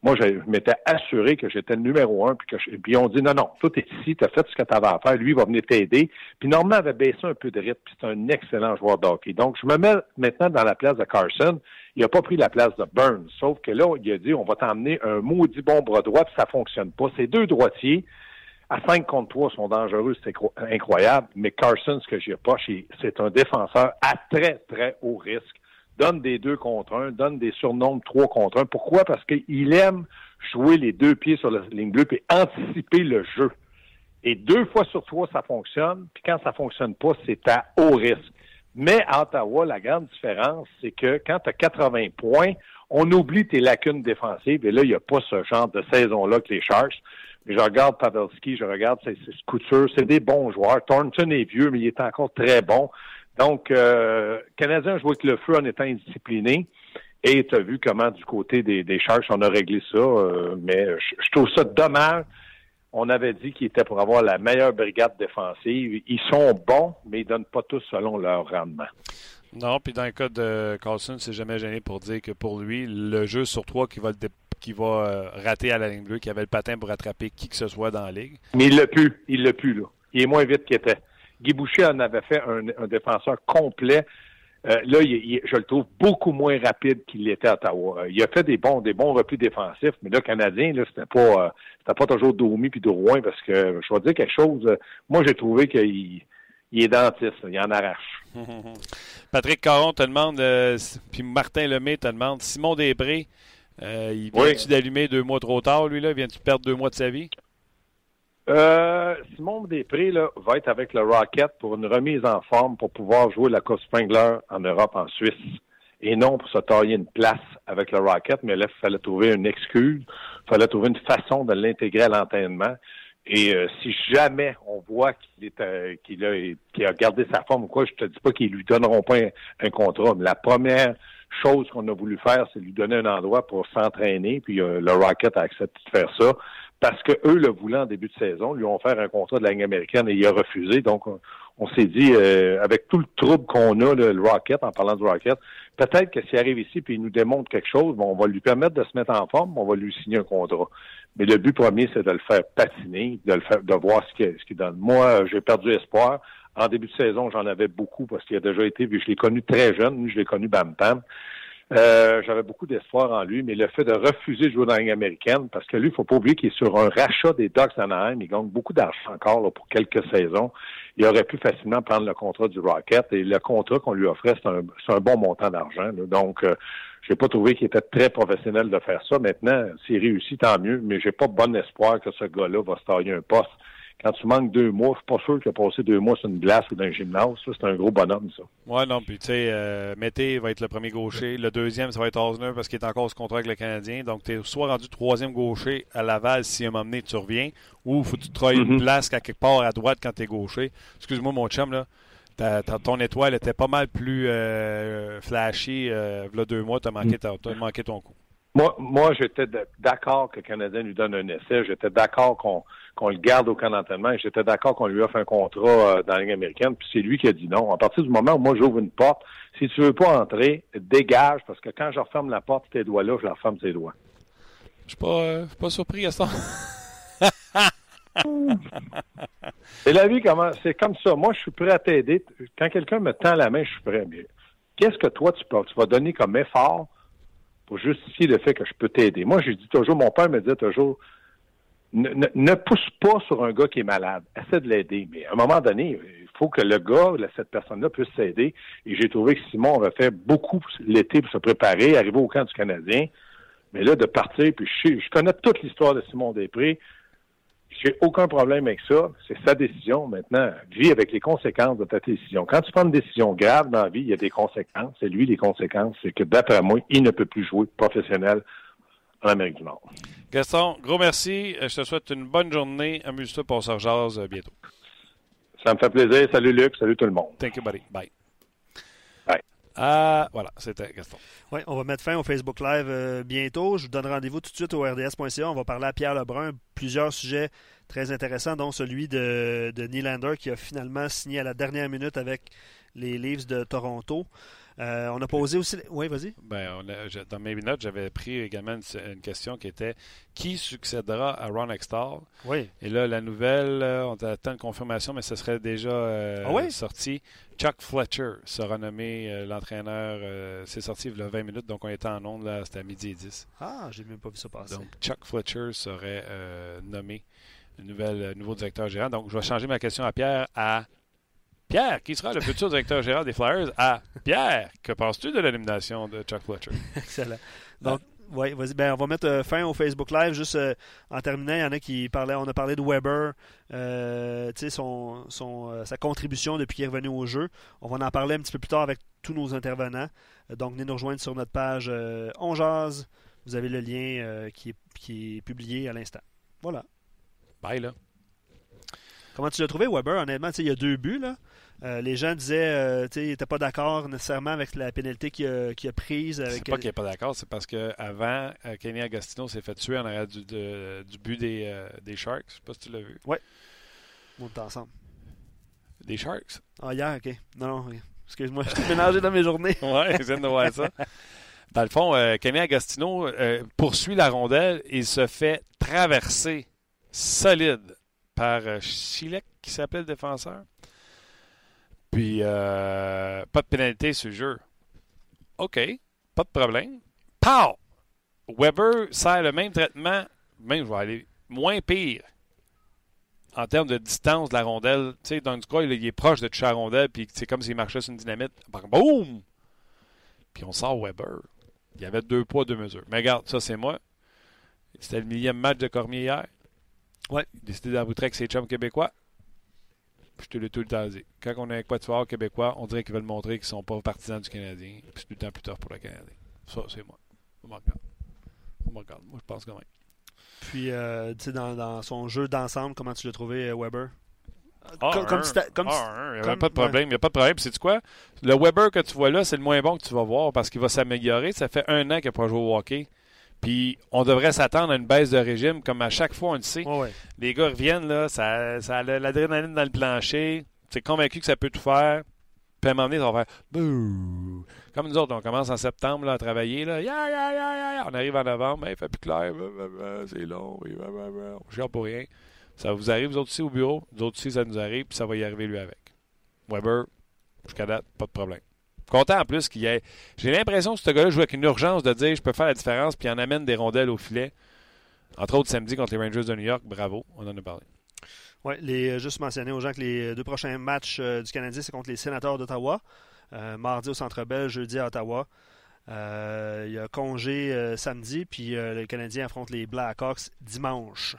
Moi, je m'étais assuré que j'étais le numéro un, puis, que puis on dit non, non, tout est ici, tu as fait ce que tu avais à faire, lui, il va venir t'aider. Puis Normand avait baissé un peu de rythme, puis c'est un excellent joueur de hockey. Donc, je me mets maintenant dans la place de Carson. Il n'a pas pris la place de Burns, sauf que là, il a dit on va t'emmener un maudit bon bras droit, puis ça fonctionne pas. Ces deux droitiers, à 5 contre 3, sont dangereux, c'est incroyable, mais Carson, ce que j'ai pas, c'est un défenseur à très, très haut risque donne des deux contre un, donne des surnoms de trois contre un. Pourquoi? Parce qu'il aime jouer les deux pieds sur la ligne bleue et anticiper le jeu. Et deux fois sur trois, ça fonctionne. Puis quand ça fonctionne pas, c'est à haut risque. Mais à Ottawa, la grande différence, c'est que quand tu as 80 points, on oublie tes lacunes défensives. Et là, il n'y a pas ce genre de saison-là que les Sharks. Mais je regarde Pavelski, je regarde ses, ses coutures. C'est des bons joueurs. Thornton est vieux, mais il est encore très bon. Donc, euh, Canadien joue avec le feu en étant indiscipliné. Et tu as vu comment du côté des, des Sharks, on a réglé ça. Euh, mais je, trouve ça dommage. On avait dit qu'ils étaient pour avoir la meilleure brigade défensive. Ils sont bons, mais ils donnent pas tous selon leur rendement. Non, puis dans le cas de Carlson, c'est jamais gêné pour dire que pour lui, le jeu sur trois qui va, qui va euh, rater à la ligne bleue, qui avait le patin pour attraper qui que ce soit dans la ligue. Mais il l'a pu. Il l'a pu, là. Il est moins vite qu'il était. Guy Boucher en avait fait un, défenseur complet. Euh, là, je le trouve beaucoup moins rapide qu'il l'était à Ottawa. Euh, il a fait des bons, des bons replis défensifs, mais là, Canadien, là, c'était pas, euh, c'était pas toujours Domi puis Drouin parce que je vais dire quelque chose. moi, j'ai trouvé qu'il il est dentiste, il en arrache. Patrick Caron te demande, puis Martin Lemay te demande, Simon Després, il vient-tu d'allumer deux mois trop tard, lui, là? Vient-tu perdre deux mois de sa vie? Euh, Simon Després là, va être avec le Rocket pour une remise en forme pour pouvoir jouer la Coupe Spengler en Europe, en Suisse. Et non pour se tailler une place avec le Rocket, mais là, il fallait trouver une excuse, il fallait trouver une façon de l'intégrer à l'entraînement. Et euh, si jamais on voit qu'il est euh, qu'il a, a gardé sa forme ou quoi, je te dis pas qu'ils lui donneront pas un, contrat. Mais la première chose qu'on a voulu faire, c'est lui donner un endroit pour s'entraîner. Puis euh, le Rocket a accepté de faire ça parce que eux le voulaient en début de saison, lui ont offert un contrat de la Ligue américaine et il a refusé. Donc, on, s'est dit, euh, avec tout le trouble qu'on a, le, Rocket, en parlant du Rocket, peut-être que s'il arrive ici puis il nous démontre quelque chose, on va lui permettre de se mettre en forme, on va lui signer un contrat. Mais le but premier, c'est de le faire patiner, de le faire, de voir ce qu'il donne. Moi, j'ai perdu espoir. En début de saison, j'en avais beaucoup parce qu'il a déjà été, je l'ai connu très jeune, je l'ai connu bam bam. Euh, j'avais beaucoup d'espoir en lui, mais le fait de refuser de jouer dans la Ligue américaine, parce que lui, il faut pas oublier qu'il est sur un rachat des Ducks d'Anaheim, il gagne beaucoup d'argent encore pour quelques saisons. Il aurait pu facilement prendre le contrat du Rocket et le contrat qu'on lui offrait, c'est un, un, bon montant d'argent. Donc, euh, j'ai pas trouvé qu'il était très professionnel de faire ça. Maintenant, s'il réussit, tant mieux, mais j'ai pas bon espoir que ce gars-là va se tailler un poste quand tu manques deux mois, je suis pas sûr qu'il a passé deux mois sur une glace ou dans un gymnase. Ça, c'est un gros bonhomme, ça. Ouais, non, puis tu sais, euh, Mété va être le premier gaucher. Le deuxième, ça va être Osner parce qu'il est encore sous contrat avec le Canadien. Donc, tu es soit rendu troisième gaucher à Laval si à un moment donné tu reviens, ou faut que tu travailles une mhm. place quelque part à droite quand tu es gaucher. Excuse-moi, mon chum, là. ton étoile était pas mal plus euh, flashy. Euh, là, deux mois, tu as, mhm. manqué ton coup. Moi, moi j'étais d'accord que le Canadien lui donne un essai. J'étais d'accord qu'on le garde au camp d'entraînement. J'étais d'accord qu'on lui offre un contrat euh, dans la Ligue américaine. Puis c'est lui qui a dit non. À partir du moment où moi j'ouvre une porte, si tu veux pas entrer, dégage, parce que quand je referme la porte, tes doigts là, je la referme tes doigts. Je suis pas, euh, pas surpris à ça. c'est la vie comment c'est comme ça. Moi, je suis prêt à t'aider. Quand quelqu'un me tend la main, je suis prêt. Mais qu'est-ce que toi tu, peux, tu vas donner comme effort pour justifier le fait que je peux t'aider? Moi, je dis toujours, mon père me dit toujours ne, pousse pas sur un gars qui est malade. Essaie de l'aider. Mais à un moment donné, il faut que le gars, cette personne-là, puisse s'aider. Et j'ai trouvé que Simon avait fait beaucoup l'été pour se préparer, arriver au camp du Canadien. Mais là, de partir, puis je connais toute l'histoire de Simon Després. J'ai aucun problème avec ça. C'est sa décision. Maintenant, vis avec les conséquences de ta décision. Quand tu prends une décision grave dans la vie, il y a des conséquences. C'est lui, les conséquences, c'est que d'après moi, il ne peut plus jouer professionnel en Amérique du Nord. Gaston, gros merci. Euh, je te souhaite une bonne journée. Amuse-toi pour se euh, bientôt. Ça me fait plaisir. Salut Luc. Salut tout le monde. Thank you, buddy. Bye. Euh, voilà, c'était Gaston. Oui, on va mettre fin au Facebook Live bientôt. Je vous donne rendez-vous tout de suite au RDS.ca. On va parler à Pierre Lebrun. Plusieurs sujets très intéressants, dont celui de, de Nylander qui a finalement signé à la dernière minute avec les Leafs de Toronto. Euh, on a posé aussi. Oui, vas-y. Ben, dans mes notes, j'avais pris également une, question qui était qui succédera à Ron Extall Oui. Et là, la nouvelle, euh, on attend une confirmation, mais ce serait déjà euh, ah sorti. Chuck Fletcher sera nommé l'entraîneur. c'est sorti il y a 20 minutes, donc on était en onde, là, c'était à midi et 10. Ah, j'ai même pas vu ça passer. Donc, Chuck Fletcher serait nommé nouvel, nouveau directeur gérant. Donc, je vais changer ma question à Pierre à Pierre, qui sera le futur directeur général des Flyers? Ah, Pierre, que penses-tu de l'élimination de Chuck Fletcher? Excellent. Donc, oui, vas-y. Ben, on va mettre euh, fin au Facebook Live. Juste euh, en terminant, il y en a qui parlaient. On a parlé de Weber, euh, son, son sa contribution depuis qu'il est revenu au jeu. On va en parler un petit peu plus tard avec tous nos intervenants. donc, venez nous rejoindre sur notre page On Jazz. Vous avez le lien qui, est, qui est publié à l'instant. Voilà. Bye, là. Comment tu l'as trouvé, Weber? Honnêtement, il y a deux buts, là. Euh, les gens disaient euh, qu'ils n'étaient pas d'accord nécessairement avec la pénalité qu'il a, a, prise. C'est pas qu'il n'est pas d'accord, c'est parce qu'avant, euh, Kenny Agostino s'est fait tuer en arrière du, du but des, des Sharks. Je sais pas si tu l'as vu. Oui. On est ensemble. Des Sharks? Ah, hier, ok. Non, non, excuse-moi, je suis mélangé dans mes journées. oui, je viens de voir ça. Dans le fond, Kenny Agostino poursuit la rondelle et se fait traverser solide par Chilek, qui s'appelle le défenseur. Puis, euh, pas de pénalité sur le jeu. OK, pas de problème. Pow! Weber sert le même traitement, même je vais aller moins pire en termes de distance de la rondelle. Tu sais, dans du cas, il est proche de toucher la rondelle, puis c'est comme s'il marchait sur une dynamite. Boum! Puis on sort Weber. Il y avait deux poids, deux mesures. Mais regarde, ça, c'est moi. C'était le millième match de Cormier hier. Ouais. Il a décidé d'arbitrer avec ses chums québécois je te l'ai tout le temps dit. Quand on est un quatuor québécois, on dirait qu'ils veulent montrer qu'ils ne sont pas partisans du Canadien. Puis c'est tout le temps plus tard pour le Canadien. Ça, c'est moi. On me regarde. Moi, je pense quand même. Puis, euh, tu sais, dans, son jeu d'ensemble, comment tu l'as trouvé, euh, Weber? Ah, comme, comme, comme, il n'y a pas de problème. Il n'y a pas de problème. C'est quoi? Le Weber que tu vois là, c'est le moins bon que tu vas voir parce qu'il va s'améliorer. Ça fait un an qu'il n'a pas joué au hockey. Puis on devrait s'attendre à une baisse de régime, comme à chaque fois on le sait. Ouais, ouais. Les gars reviennent, là, ça, ça a l'adrénaline dans le plancher. Tu es convaincu que ça peut tout faire. Puis à un moment donné, ça va faire Bouh! Comme nous autres, on commence en septembre là, à travailler. Là. Ya. On arrive en novembre, il fait plus clair. C'est long. On cherche pour rien. Ça vous arrive, vous autres aussi, au bureau? Nous autres aussi, ça nous arrive. Puis ça va y arriver lui avec. Weber, jusqu'à date, pas de problème. Content en plus qu'il y ait. J'ai l'impression que ce gars-là joue avec une urgence de dire je peux faire la différence, puis il en amène des rondelles au filet. Entre autres, samedi contre les Rangers de New York. Bravo, on en a parlé. Oui, les, juste mentionner aux gens que les deux prochains matchs euh, du Canadien, c'est contre les sénateurs d'Ottawa. Euh, mardi au Centre Bell, jeudi à Ottawa. Euh, il y a congé euh, samedi, puis euh, le Canadien affronte les Blackhawks dimanche.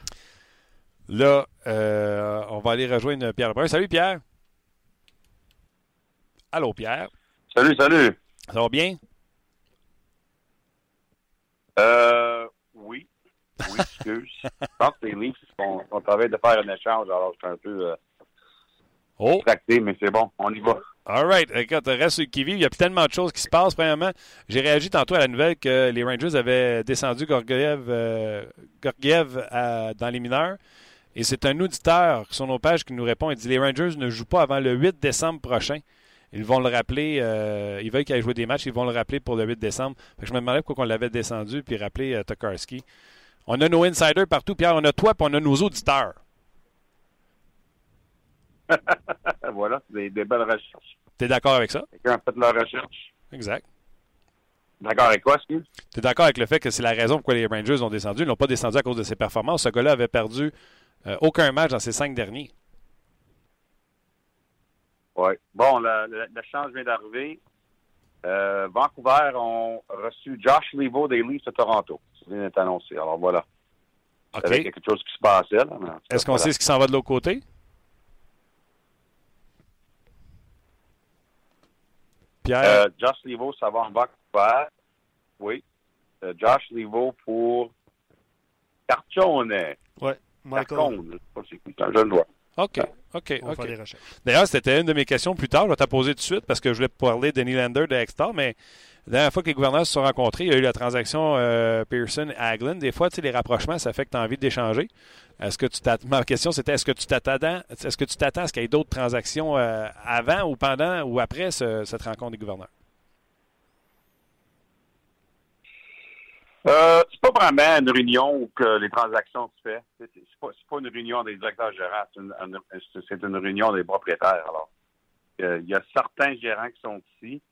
Là, euh, on va aller rejoindre Pierre Lebrun. Salut Pierre. Allô Pierre. Salut, salut. Ça va bien? Euh, oui. Oui, excuse. Je pense que les Leafs sont, en train de faire un échange, alors je suis un peu euh, Oh, tracté, mais c'est bon, on y va. all right. Écoute, reste sur le qui-vive. Il y a tellement de choses qui se passent. Premièrement, j'ai réagi tantôt à la nouvelle que les Rangers avaient descendu Gorgiev, euh, Gorgiev à- dans les mineurs. Et c'est un auditeur sur nos pages qui nous répond. Il dit Les Rangers ne jouent pas avant le 8 décembre prochain. Ils vont le rappeler. euh, ils veulent qu'il aille jouer des matchs. Ils vont le rappeler pour le 8 décembre. Fait que je me demandais pourquoi on l'avait descendu puis rappelé euh, Tokarski. On a nos insiders partout. Pierre, on a toi puis on a nos auditeurs. voilà, des, des belles recherches. T'es d'accord avec ça? Quelqu'un a fait leur recherche. Exact. D'accord avec quoi, excuse? Tu es d'accord avec le fait que c'est la raison pourquoi les Rangers ont descendu? Ils n'ont pas descendu à cause de ses performances. Ce gars-là avait perdu euh, aucun match dans ses cinq derniers. Oui. Bon, le, le, le change vient d'arriver. Euh, Vancouver ont reçu Josh Levo des Leafs de Toronto. Ça vient d'être annoncé. Alors voilà. OK. Il y avait quelque chose qui se passait. là, Est-ce qu'on voilà. sait ce qui s'en va de l'autre côté? Pierre? Euh, Josh Levo, ça va en Vancouver. Oui. Euh, Josh Levo pour Carcione. Ouais, Michael, Carcone. Je sais pas OK. OK. on va OK. faire des recherches. D'ailleurs, c'était une de mes questions plus tard. Je vais te la poser tout de suite parce que je voulais parler de Nylander de Extar, mais la dernière fois que les gouverneurs se sont rencontrés, il y a eu la transaction euh, Pearson-Haglin. Des fois, tu sais, les rapprochements, ça fait que tu as envie d'échanger. Est-ce que tu t'attends... Ma question, c'était est-ce que tu t'attends est-ce que tu t'attends à ce qu'il y ait d'autres transactions euh, avant ou pendant ou après ce- cette rencontre des gouverneurs? Euh, c'est pas vraiment une réunion où que les transactions se font. C'est pas, pas une réunion des directeurs gérants, c'est une, c'est une réunion des propriétaires. Alors, euh, il y a certains gérants qui sont ici,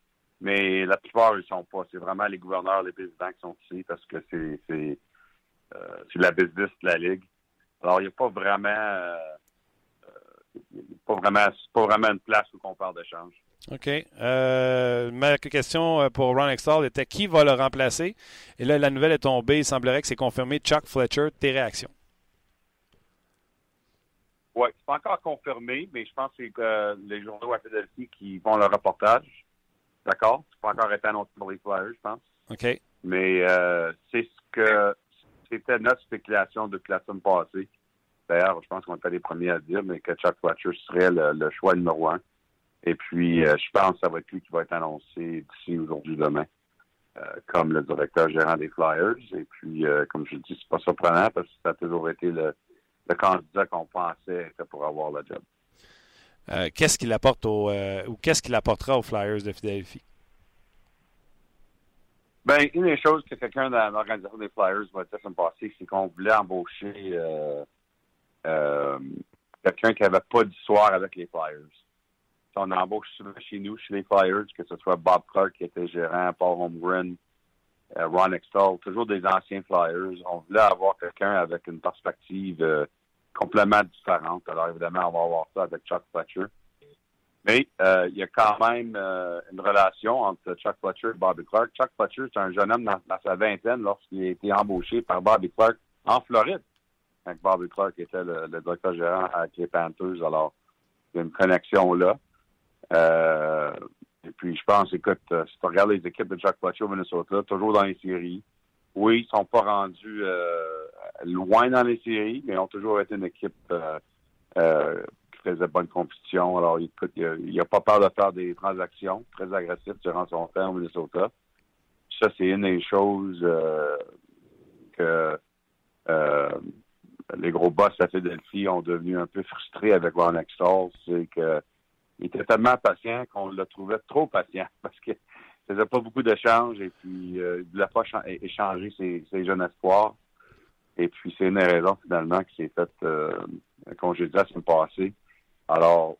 mais la plupart ils sont pas. C'est vraiment les gouverneurs, les présidents qui sont ici parce que c'est c'est euh, la business de la ligue. Alors, il n'y a pas vraiment euh, euh, pas vraiment pas vraiment une place où on parle d'échange. OK. Euh, ma question euh, pour Ron Extall était qui va le remplacer? Et là, la nouvelle est tombée. Il semblerait que c'est confirmé Chuck Fletcher. Tes réactions? Oui, c'est pas encore confirmé, mais je pense que c'est euh, les journaux à Philadelphie qui font le reportage. D'accord? C'est pas encore été annoncé pour les Flyers, je pense. OK. Mais euh, c'est ce que c'était notre spéculation depuis la semaine passée. D'ailleurs, je pense qu'on était les premiers à dire, mais que Chuck Fletcher serait le, le choix numéro un. Et puis, euh, je pense que ça va être lui qui va être annoncé d'ici aujourd'hui, demain, euh, comme le directeur gérant des Flyers. Et puis, euh, comme je dis, c'est pas surprenant parce que ça a toujours été le, le candidat qu'on pensait était pour avoir le job. Qu'est-ce qu'il apporte au, ou qu'est-ce qu'il apportera aux Flyers de Philadelphie? Ben, une des choses que quelqu'un dans l'organisation des Flyers va dire ça me passer, c'est qu'on voulait embaucher quelqu'un qui n'avait pas d'histoire avec les Flyers. On embauche souvent chez nous, chez les Flyers, que ce soit Bob Clark qui était gérant, Paul Holmgren, euh, Ron Extall, toujours des anciens Flyers. On voulait avoir quelqu'un avec une perspective euh, complètement différente. Alors évidemment, on va avoir ça avec Chuck Fletcher. Mais euh, il y a quand même euh, une relation entre Chuck Fletcher et Bobby Clark. Chuck Fletcher, c'est un jeune homme dans, sa vingtaine lorsqu'il a été embauché par Bobby Clark en Floride. Bobby Clark était le, le directeur gérant avec les Panthers. Alors, il y a une connexion là. Euh, et puis, je pense, écoute, euh, si tu regardes les équipes de Chuck Fletcher au Minnesota, toujours dans les séries. Oui, ils sont pas rendus euh, loin dans les séries, mais ils ont toujours été une équipe euh, euh, qui faisait bonne compétition. Alors, écoute, il n'a pas peur de faire des transactions très agressives durant son temps au Minnesota. Ça, c'est une des choses que les gros boss à Philadelphie ont devenu un peu frustrés avec Ron Extall, c'est que il était tellement patient qu'on le trouvait trop patient parce qu'il faisait pas beaucoup d'échanges et puis il ne voulait pas échanger ses, jeunes espoirs. Et puis c'est une raison finalement qui s'est faite euh, congédier la semaine passée. Alors,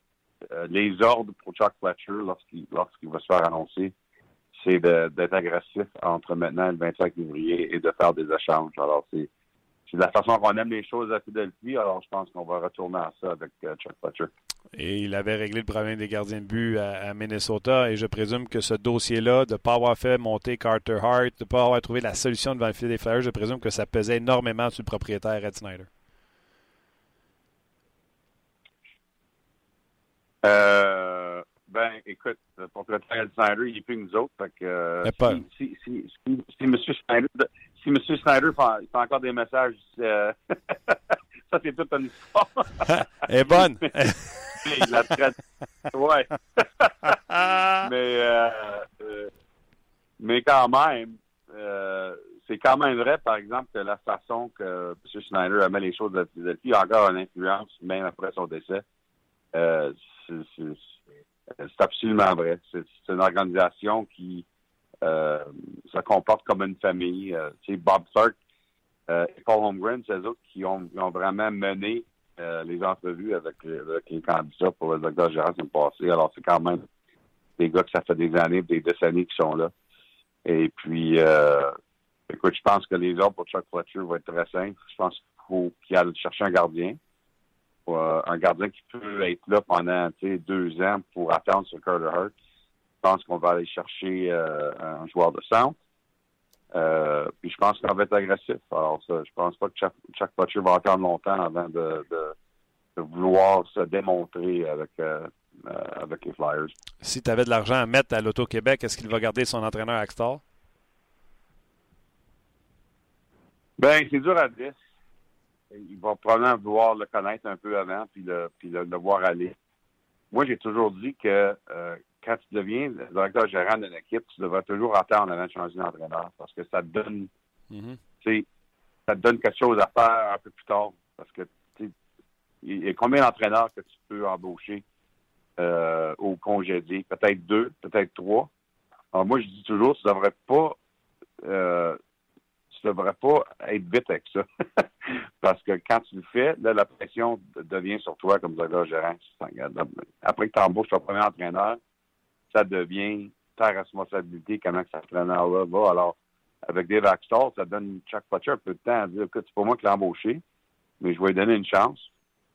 euh, les ordres pour Chuck Fletcher lorsqu'il va se faire annoncer, c'est d'être agressif entre maintenant et le 25 février et de faire des échanges. Alors, c'est c'est la façon qu'on aime les choses à Philadelphie. Alors, je pense qu'on va retourner à ça avec euh, Chuck Fletcher. Et il avait réglé le problème des gardiens de but à, Minnesota. Et je présume que ce dossier-là, de ne pas avoir fait monter Carter Hart, de ne pas avoir trouvé la solution devant le filet des Flyers, je présume que ça pesait énormément sur le propriétaire Ed Snyder. Euh, ben, écoute, le propriétaire Ed Snyder, il n'est plus que nous autres. Fait que, euh, si, si, si, si, M. Snyder si M. Snyder fait, fait, encore des messages, euh, ça, c'est toute une histoire. Elle est bonne. la ouais. mais, euh, euh, mais quand même, euh, c'est quand même vrai, par exemple, que la façon que M. Schneider a mis les choses à Philadelphie a encore une influence, même après son décès. Euh, c'est absolument vrai. C'est une organisation qui se comporte comme une famille. Bob euh, et Paul Holmgren, c'est eux autres qui ont, ont vraiment mené euh, les entrevues avec, les candidats pour le docteur Gérard c'est passé. Alors, c'est quand même des gars que ça fait des années, des décennies qui sont là. Et puis, euh, écoute, je pense que les ordres pour Chuck Fletcher vont être très simples. Je pense qu'il faut qu'il aille chercher un gardien. Euh, un gardien qui peut être là pendant deux ans pour attendre sur Carter Hurt. Je pense qu'on va aller chercher un joueur de centre. Euh, puis je pense qu'on va être agressif. Alors ça, je pense pas que Chuck, Chuck Fletcher va attendre longtemps avant de, de, de vouloir se démontrer avec, euh, euh avec les Flyers. Si tu avais de l'argent à mettre à l'Auto-Québec, est-ce qu'il va garder son entraîneur Axtar? Ben, c'est dur à dire. Il va probablement vouloir le connaître un peu avant, puis le, puis le, le voir aller. Moi, j'ai toujours dit que euh, quand tu deviens le directeur gérant d'une équipe, tu devrais toujours attendre avant de changer d'entraîneur parce que ça te donne, mm-hmm. ça te donne quelque chose à faire un peu plus tard. Parce que il y a combien d'entraîneurs que tu peux embaucher euh, au congédié? Peut-être deux, peut-être trois. Alors moi, je dis toujours, tu devrais pas euh, tu devrais pas être vite avec ça. Parce que quand tu le fais, là, la pression devient sur toi comme directeur gérant. Après que tu embauches ton premier entraîneur, ça devient ta responsabilité comment que cet entraîneur-là va. Alors, avec Dave Axtall, ça donne chaque Fletcher un peu de temps à dire que c'est pas moi qui l'ai embauché, mais je vais lui donner une chance.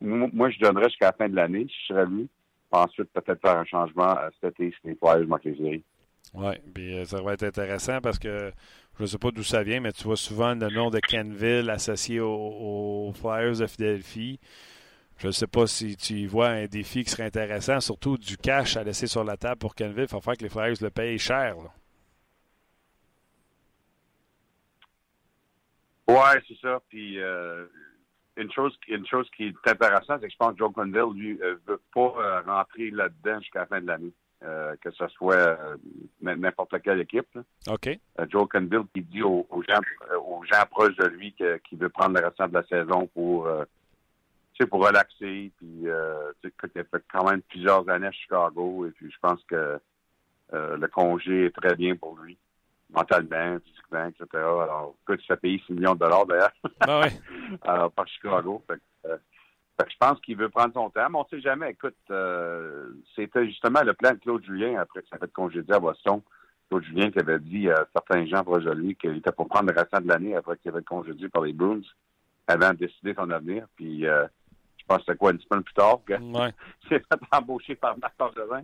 Moi, je donnerais jusqu'à la fin de l'année, si je serais lui. Ensuite, peut-être faire un changement cet été si les Flyers. Oui, puis euh, ça va être intéressant parce que je ne sais pas d'où ça vient, mais tu vois souvent le nom de Kenville associé aux, aux Flyers de Philadelphie. Je ne sais pas si tu y vois un défi qui serait intéressant, surtout du cash à laisser sur la table pour Kenville. Il faut faire que les Flyers le payent cher. Là. Ouais, c'est ça. Puis euh, une chose, une chose qui est intéressante, c'est que je pense que Joe Conville, lui, ne veut pas euh, rentrer là-dedans jusqu'à la fin de l'année. Euh, que ce soit euh, n'importe quelle équipe. Là. OK. Euh, Joe Conville qui dit aux, aux gens aux gens proches de lui qu'il veut prendre le restant de la saison pour pour relaxer. Puis il a fait quand même plusieurs années à Chicago et puis je pense que le congé est très bien pour lui mentalement, physiquement, etc. Alors, écoute, il fait payer 6 millions de dollars d'ailleurs ah ouais. Alors, par Chicago. Fait que, fait que je pense qu'il veut prendre son temps, mais on ne sait jamais. Écoute, euh, c'était justement le plan de Claude Julien après que ça fait congédié à Boston. Claude Julien qui avait dit à certains gens proches de lui qu'il était pour prendre le restant de l'année après qu'il avait congédié par les Bruins avant de décider son avenir. Puis euh, je pense que c'était quoi, une semaine plus tard, que ouais. s'est fait embaucher par Marc Orgelin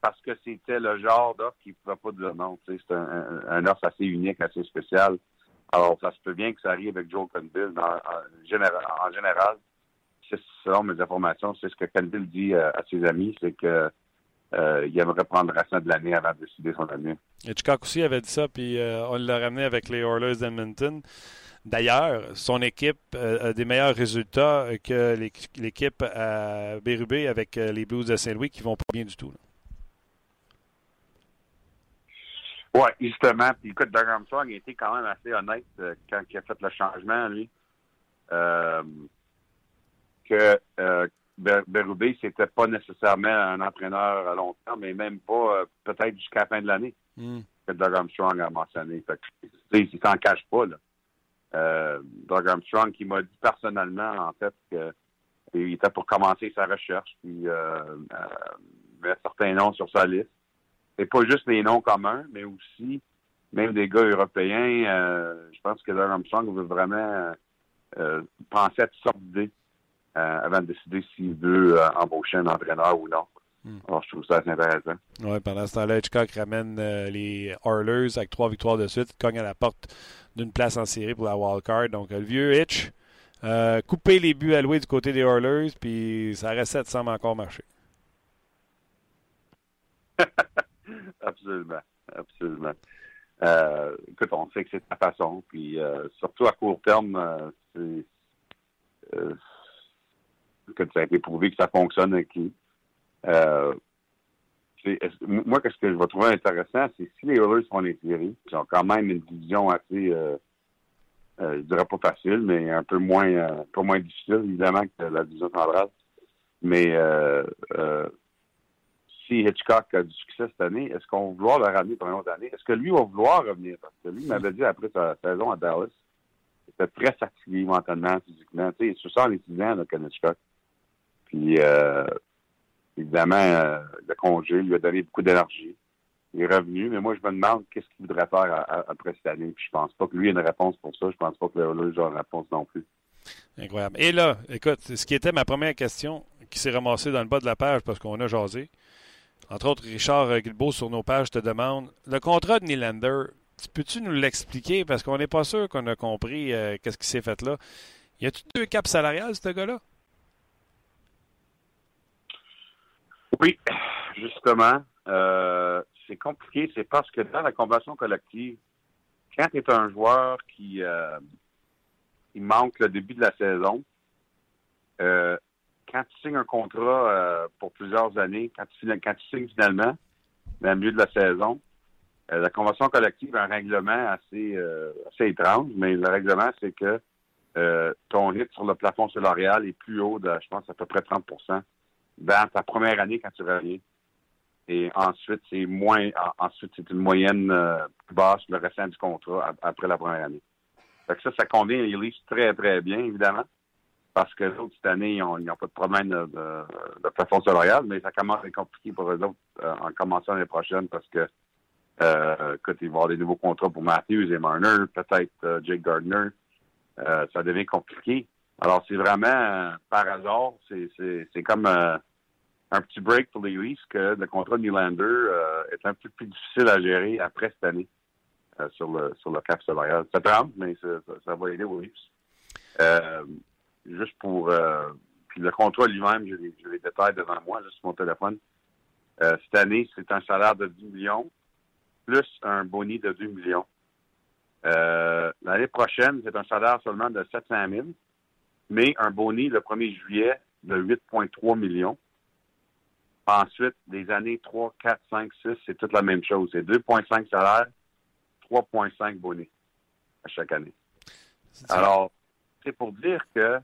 parce que c'était le genre d'offre qu'il ne pouvait pas dire non. C'est un, un, un, offre assez unique, assez spécial. Alors, ça se peut bien que ça arrive avec Joe Conville en, en, général, en général selon mes informations, c'est ce que Canville dit euh, à ses amis, c'est que euh, il aimerait prendre le restant de l'année avant de décider son avenir. Et Hitchcock aussi avait dit ça, puis euh, on l'a ramené avec les Oilers d'Edmonton. D'ailleurs, son équipe euh, a des meilleurs résultats que l'équipe à Bérubé avec les Blues de Saint-Louis qui vont pas bien du tout. Oui, justement. Puis écoute, Doug Armstrong a été quand même assez honnête euh, quand il a fait le changement, lui. Euh, que euh, Berube, c'était pas nécessairement un entraîneur à long terme, mais même pas euh, peut-être jusqu'à la fin de l'année Hmm. que Doug Armstrong a mentionné. Fait que, il s'en cache pas, là. Euh, Doug Armstrong qui m'a dit personnellement, en fait, qu'il était pour commencer sa recherche, puis euh, euh, mettre certains noms sur sa liste. Et pas juste les noms communs, mais aussi même des gars européens. euh, je pense que Doug Armstrong veut vraiment penser à toutes sortes d'idées avant de décider s'il veut embaucher un entraîneur ou non. Hmm. Alors, je trouve ça assez intéressant. Ouais, pendant ce temps-là, Hitchcock ramène euh, les Oilers avec trois victoires de suite, cogne à la porte d'une place en série pour la wild card. Donc, le vieux Hitch, euh, couper les buts alloués du côté des Oilers, puis sa recette semble encore marcher. absolument. Absolument. Euh, écoute, on sait que c'est ta façon, puis euh, surtout à court terme, euh, c'est que ça a été prouvé que ça fonctionne avec. Euh, moi, qu'est-ce que je vais trouver intéressant, c'est si les Oilers les séries, qui ont quand même une division assez, euh, euh, je dirais pas facile, mais un peu moins, euh, moins difficile, évidemment, que la division centrale. Mais si Hitchcock a du succès cette année, est-ce qu'on va vouloir le ramener pour une autre année? Est-ce que lui va vouloir revenir? Parce que lui, il m'avait dit après sa saison à Dallas, il était très fatigué mentalement, physiquement. Tu sais, il se sent les 6 ans, là, Hitchcock. Puis, euh, évidemment, euh, le congé lui a donné beaucoup d'énergie. Il est revenu, mais moi, je me demande qu'est-ce qu'il voudrait faire après cette année. Puis, je pense pas que lui ait une réponse pour ça. Je pense pas que le Oilers a une réponse non plus. Incroyable. Et là, écoute, ce qui était ma première question, qui s'est ramassée dans le bas de la page parce qu'on a jasé. Entre autres, Richard euh, Guilbeault sur nos pages te demande le contrat de Nylander, peux-tu nous l'expliquer? Parce qu'on n'est pas sûr qu'on a compris euh, qu'est-ce qui s'est fait là. Y a-tu deux caps salariales, ce gars-là? Oui, justement, euh, c'est compliqué. C'est parce que dans la convention collective, quand tu es un joueur qui euh, manque le début de la saison, euh, quand tu signes un contrat euh, pour plusieurs années, quand tu, signes- quand tu signes finalement, dans le milieu de la saison, euh, la convention collective a un règlement assez, euh, assez étrange, mais le règlement, c'est que ton rythme sur le plafond salarial est plus haut de, je pense, à peu près 30 dans ta première année quand tu reviens. Et ensuite, c'est moins, en- ensuite, c'est une moyenne euh, plus basse le restant du contrat après la première année. Fait que ça, ça convient les Leafs très, très bien, évidemment. Parce que les autres, cette année, ils n'ont pas de problème de, de, de plafond mais ça commence à être compliqué pour eux autres euh, en commençant l'année prochaine parce que euh, écoute, il va y avoir des nouveaux contrats pour Matthews et Marner, peut-être euh, Jake Gardner. Euh, ça devient compliqué. Alors, c'est vraiment euh, par hasard, c'est, comme euh, un petit break pour les Leafs que le contrat de Nylander euh, est un peu plus difficile à gérer après cette année euh, sur le sur le cap salarial. Ça tremble, mais ça, ça, va aider aux Leafs. Euh, juste pour puis le contrat lui-même, j'ai les, j'ai les détails devant moi, juste sur mon téléphone. Cette année, c'est un salaire de 10 millions, plus un boni de 2 millions. L'année prochaine, c'est un salaire seulement de 700 000, mais un boni le 1er juillet de 8,3 millions. Ensuite, les années 3, 4, 5, 6, c'est toute la même chose. C'est 2,5 salaires, 3,5 bonnets à chaque année. Alors, c'est pour dire que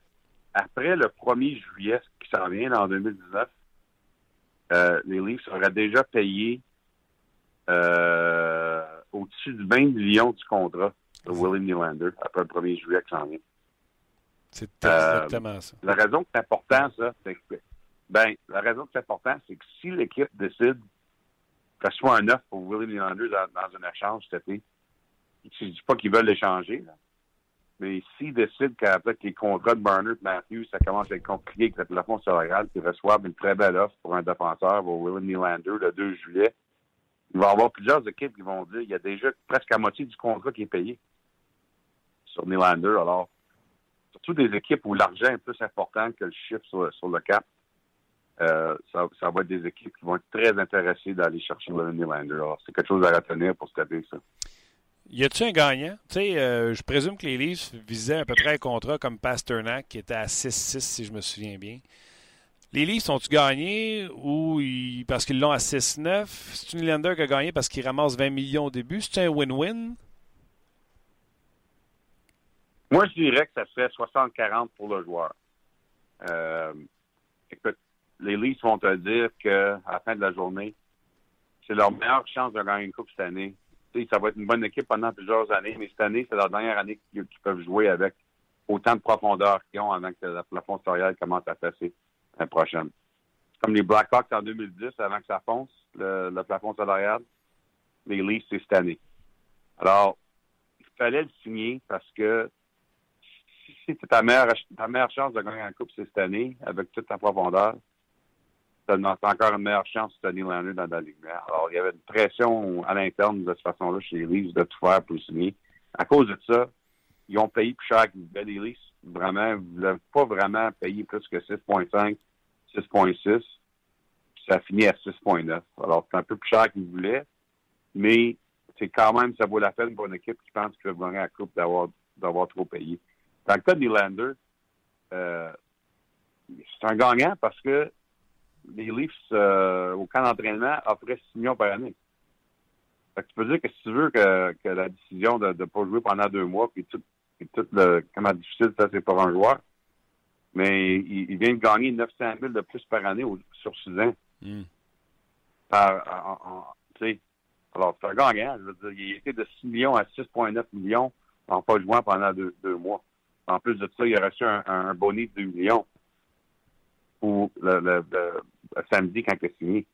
après le 1er juillet qui s'en vient en 2019, euh, les Leafs auraient déjà payé euh, au-dessus du 20 millions du contrat de William Nylander après le 1er juillet qui s'en vient. C'est Euh, exactement ça. La raison que c'est important, ça, c'est que, ben, la raison que c'est important, c'est que si l'équipe décide que ce soit un offre pour William Nylander dans, dans un échange cet été, je ne dis pas qu'ils veulent l'échanger, mais s'ils décident qu'avec les contrats de Barner et Matthews, ça commence à être compliqué avec le plafond salarial, qu'ils reçoivent une très belle offre pour un défenseur pour William Nylander le 2 juillet, il va y avoir plusieurs équipes qui vont dire qu'il y a déjà presque la moitié du contrat qui est payé sur Nylander. Alors, surtout des équipes où l'argent est plus important que le chiffre sur, le cap. Euh, ça, va être des équipes qui vont être très intéressées d'aller chercher le Nylander. C'est quelque chose à retenir pour cette année, ça. Y a-tu un gagnant? Euh, je présume que les Leafs visaient à peu près un contrat comme Pasternak, qui était à 6-6, si je me souviens bien. Les Leafs sont-ils gagnés ou parce qu'ils l'ont à 6-9? C'est une Nylander qui a gagné parce qu'il ramasse 20 millions au début. C'est un win-win? Moi, je dirais que ça serait 60-40 pour le joueur. Euh, écoute, les Leafs vont te dire qu'à la fin de la journée, c'est leur meilleure chance de gagner une coupe cette année. ça va être une bonne équipe pendant plusieurs années, mais cette année, c'est leur dernière année qu'ils peuvent jouer avec autant de profondeur qu'ils ont avant que le plafond salarial commence à passer l'année prochaine. Comme les Blackhawks en 2010, avant que ça fonce, le, plafond salarial, les Leafs, c'est cette année. Alors, il fallait le signer parce que si c'est ta meilleure, ta chance de gagner un coupe cette année, avec toute ta profondeur, tu encore une meilleure chance de tenir l'année dans la Ligue. Alors, il y avait une pression à l'interne de cette façon-là chez les Leafs de tout faire pour signer. À cause de ça, ils ont payé plus cher qu'ils voulaient. Les vraiment, ils ne pas vraiment payer plus que 6,5, 6,6. Ça a fini à 6,9. Alors, c'est un peu plus cher qu'ils voulaient, mais c'est quand même, ça vaut la peine pour une équipe qui pense qu'ils va gagner la Coupe d'avoir, d'avoir trop payé. Dans le cas de Nylander, euh, c'est un gagnant parce que les Leafs, euh, au camp d'entraînement, offraient 6 millions par année. Fait que tu peux dire que si tu veux que, que la décision de ne pas jouer pendant deux mois, puis tout, puis tout le, comment difficile ça c'est pour un joueur, mais il, vient de gagner 900 000 de plus par année sur 6 ans. Mm. Par, alors, c'est un gagnant. Je veux dire, il était de 6 millions à 6,9 millions en pas jouant pendant deux, deux, mois. En plus de ça, il a reçu un, un bonus de 2 millions pour le, samedi quand il a signé.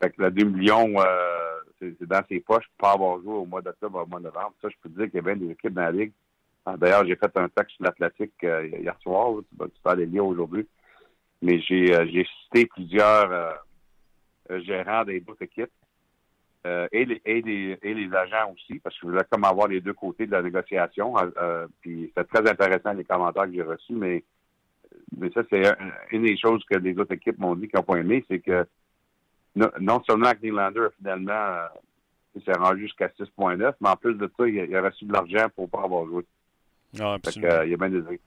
Fait que le 2 millions, euh, c'est dans ses poches pour pas avoir joué au mois d'octobre, au mois de novembre. Ça, je peux dire qu'il y a bien des équipes dans la Ligue. Ah, d'ailleurs, j'ai fait un texte sur l'Atlantique euh, hier soir. Tu, vas, tu aller lire aujourd'hui. Mais j'ai euh, cité plusieurs gérants des autres équipes et, les, et, les, et les agents aussi, parce que je voulais comme avoir les deux côtés de la négociation. puis c'est très intéressant les commentaires que j'ai reçus, mais mais ça, c'est une des choses que les autres équipes m'ont dit qu'ils n'ont pas aimé, c'est que non, seulement que Nylander, finalement, euh, il s'est rendu jusqu'à 6.9, mais en plus de ça, il a, reçu de l'argent pour ne pas avoir joué. Non, absolument. Euh, il y a bien des, équipes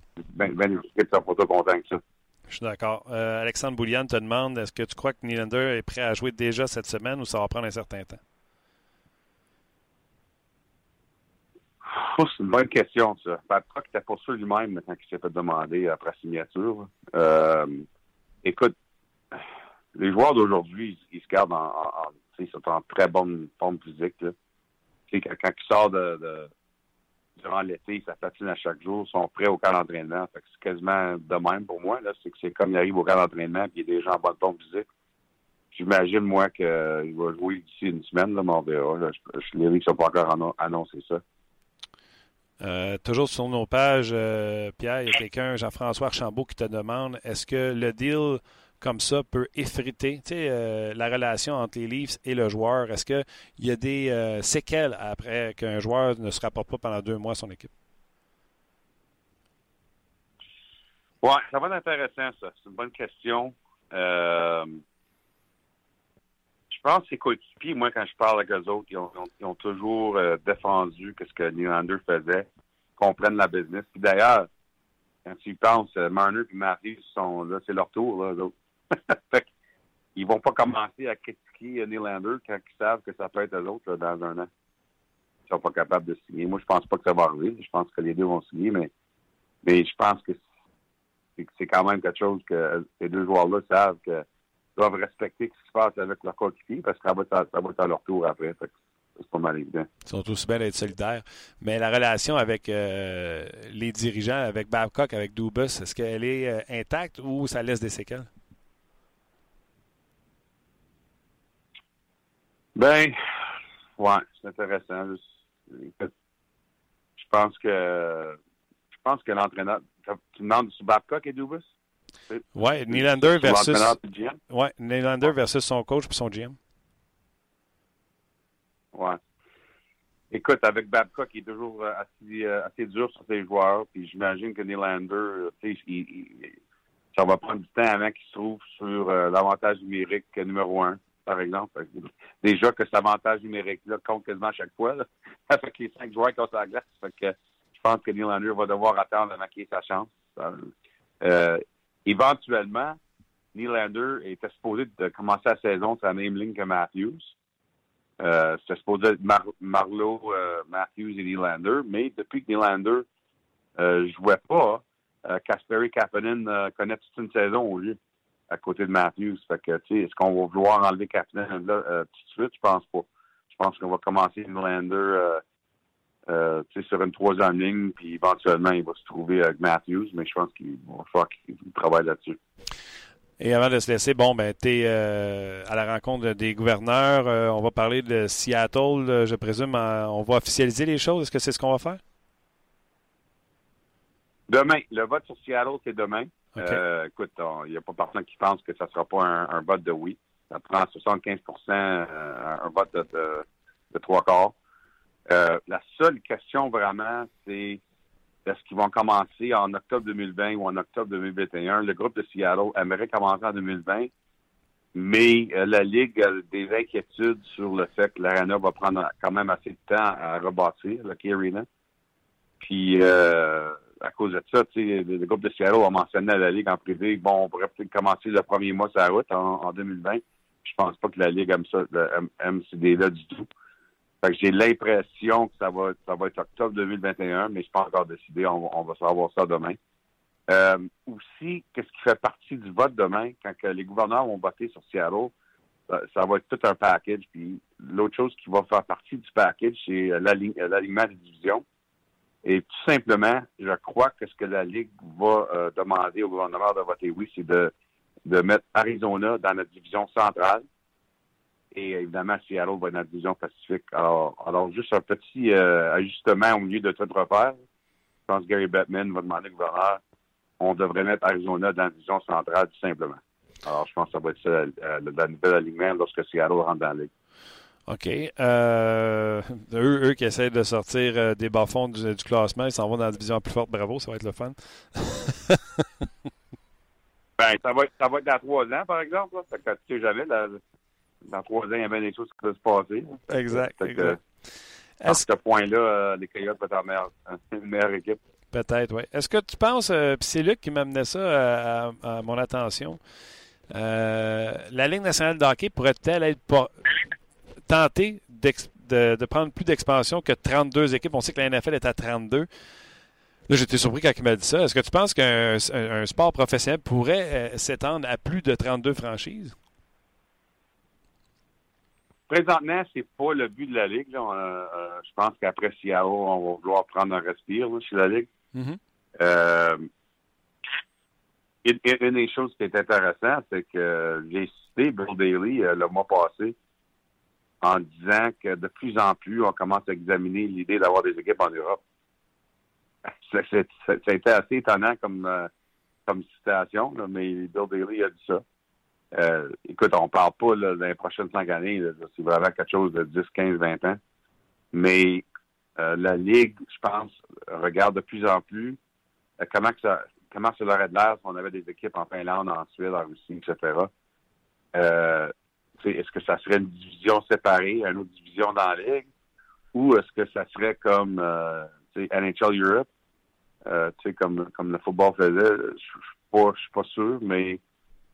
qui sont pas trop contents que ça. Je suis d'accord. Euh, Alexandre Boulian te demande est-ce que tu crois que Nylander est prêt à jouer déjà cette semaine ou ça va prendre un certain temps? c'est une bonne question, ça. Babcock était pour ça lui-même quand il s'est fait demander après signature. Euh, écoute, les joueurs d'aujourd'hui, ils, se gardent en, ils sont en très bonne forme physique. Là. Quand, quand ils sortent de, durant l'été, ça patine à chaque jour, sont prêts au camp d'entraînement. c'est quasiment de même pour moi. Là. C'est que c'est comme il arrive au camp d'entraînement et il est déjà en bonne forme physique. J'imagine, moi, qu'il va jouer d'ici une semaine, là, mais les sont pas encore annoncé ça. Euh, toujours sur nos pages, euh, Pierre, il y a quelqu'un, Jean-François Archambault, qui te demande est-ce que le deal comme ça peut effriter euh, la relation entre les Leafs et le joueur? Est-ce qu'il y a des séquelles après qu'un joueur ne se rapporte pas pendant deux mois à son équipe? Oui, ça va être intéressant, ça. C'est une bonne question. je pense que ses coéquipiers, moi, quand je parle avec eux autres, ils ont, toujours défendu ce que Nylander faisait comprennent la business. Puis d'ailleurs, quand tu y penses, euh, Marner et Matthews sont là, c'est leur tour, là, eux fait ils vont pas commencer à critiquer Nylander quand ils savent que ça peut être eux autres dans un an. Ils sont pas capables de signer. Moi, je pense pas que ça va arriver. Je pense que les deux vont signer, mais, je pense que c'est quand même quelque chose que ces deux joueurs-là savent que doivent respecter ce qui se passe avec leur coéquipier parce que ça va, être, à leur tour après. Fait c'est pas mal évident. Ils sont aussi bien d'être solidaires. Mais la relation avec euh, les dirigeants, avec Babcock, avec Dubus, est-ce qu'elle est euh, intacte ou ça laisse des séquelles? Ben, ouais, c'est intéressant. Je pense que je pense que l'entraîneur. Tu demandes sur Babcock et Dubus? Oui, Nylander versus. Ouais, Nylander versus son coach et son GM. Ouais. Écoute, avec Babcock, il est toujours euh, assez, euh, assez dur sur ses joueurs. Puis j'imagine que Nylander, il, il, ça va prendre du temps avant qu'il se trouve sur euh, l'avantage numérique numéro un, par exemple. Déjà que cet avantage numérique-là compte quasiment à chaque fois, là, avec les cinq joueurs qui ont la glace. Fait que je pense que Nylander va devoir attendre à maquiller sa chance. Euh, éventuellement, Nylander était supposé de commencer la saison sur la même ligne que Matthews. Euh, C'était supposé être Mar Marlowe, euh, Matthews et Nylander, mais depuis que Nylander euh, jouait pas, Kasperi Kapanen connaît toute une saison au lieu à côté de Matthews. Fait que, tu sais, est-ce qu'on va vouloir enlever Kapanen là euh, tout de suite? Je pense pas. Je pense qu'on va commencer Nylander euh, euh, sur une troisième ligne, puis éventuellement, il va se trouver avec Matthews, mais je pense qu'il va falloir qu'il travaille là-dessus. Et avant de se laisser, bon, ben, tu es euh, à la rencontre des gouverneurs. Euh, on va parler de Seattle, je présume. on va officialiser les choses. Est-ce que c'est ce qu'on va faire? Demain, le vote sur Seattle, c'est demain. Euh, écoute, il n'y a pas personne qui pense que ça ne sera pas un, un vote de oui. Ça prend 75% euh, un vote de, de, de trois quarts. Euh, la seule question vraiment, c'est est-ce qu'ils vont commencer en octobre 2020 ou en octobre 2021? Le groupe de Seattle aimerait commencer en 2020, mais euh, la Ligue a des inquiétudes sur le fait que l'Arena va prendre quand même assez de temps à rebâtir, le Key Arena. Puis, euh, à cause de ça, le, groupe de Seattle a mentionné à la Ligue en privé, bon, on pourrait peut-être commencer le premier mois sur la route en, en 2020. Je pense pas que la Ligue aime ça, aime, aime ces du tout. J'ai l'impression que ça va, ça va être octobre 2021, mais je suis pas encore décidé. On, va- savoir ça demain. Euh, aussi, qu'est-ce qui fait partie du vote demain, quand les gouverneurs vont voter sur Seattle, ça, ça va être tout un package. Puis l'autre chose qui va faire partie du package, c'est euh, euh, l'alignement des divisions. Et tout simplement, je crois que ce que la Ligue va euh, demander au gouvernement de voter oui, c'est de, mettre Arizona dans notre division centrale. Et évidemment, Seattle va dans la division Pacifique. Alors, alors juste un petit euh, ajustement au milieu de tout repère. Je pense que Gary Bettman va demander au gouverneur on devrait mettre Arizona dans la division centrale, tout simplement. Alors, je pense que ça va être ça, euh, le, le nouvel alignement lorsque Seattle rentre dans la Ligue. OK. Euh, eux, eux qui essaient de sortir euh, des bas-fonds du, du classement, ils s'en vont dans la division la plus forte. Bravo, ça va être le fun. Ben, ça va être, ça va être dans trois ans, par exemple. Là. Fait que, tu sais jamais, là, dans trois ans, il y a bien des choses qui peuvent se passer. là. Exact, fait que, exact. À ce point-là, euh, les Coyotes peuvent être meilleure, une meilleure équipe. Peut-être, oui. Est-ce que tu penses, puis c'est Luc qui m'amenait ça à, à- à mon attention, la Ligue nationale de hockey pourrait-elle être pas- tentée d'ex- de, de prendre plus d'expansion que 32 équipes? On sait que la NFL est à 32. Là, j'étais surpris quand il m'a dit ça. Est-ce que tu penses qu'un un- un sport professionnel pourrait euh, s'étendre à plus de 32 franchises? Présentement, c'est pas le but de la Ligue. là. On, euh, je pense qu'après Seattle, on va vouloir prendre un respire là, chez la Ligue. Mhm. Euh, une, une des choses qui est intéressante, c'est que j'ai cité Bill Daly le mois passé en disant que de plus en plus, on commence à examiner l'idée d'avoir des équipes en Europe. Ça a été assez étonnant comme, euh, citation, mais Bill Daly a dit ça. Euh, écoute, on parle pas là, dans les prochaines cinq années, c'est vraiment quelque chose de 10, 15, 20 ans. Mais euh, la Ligue, je pense, regarde de plus en plus comment ça comment ça de l'air si on avait des équipes en Finlande, en Suède, en Russie, etc. est-ce que ça serait une division séparée, une autre division dans la Ligue? Ou est-ce que ça serait comme euh, NHL Europe, euh, comme, comme le football faisait? Je je suis pas, sûr, mais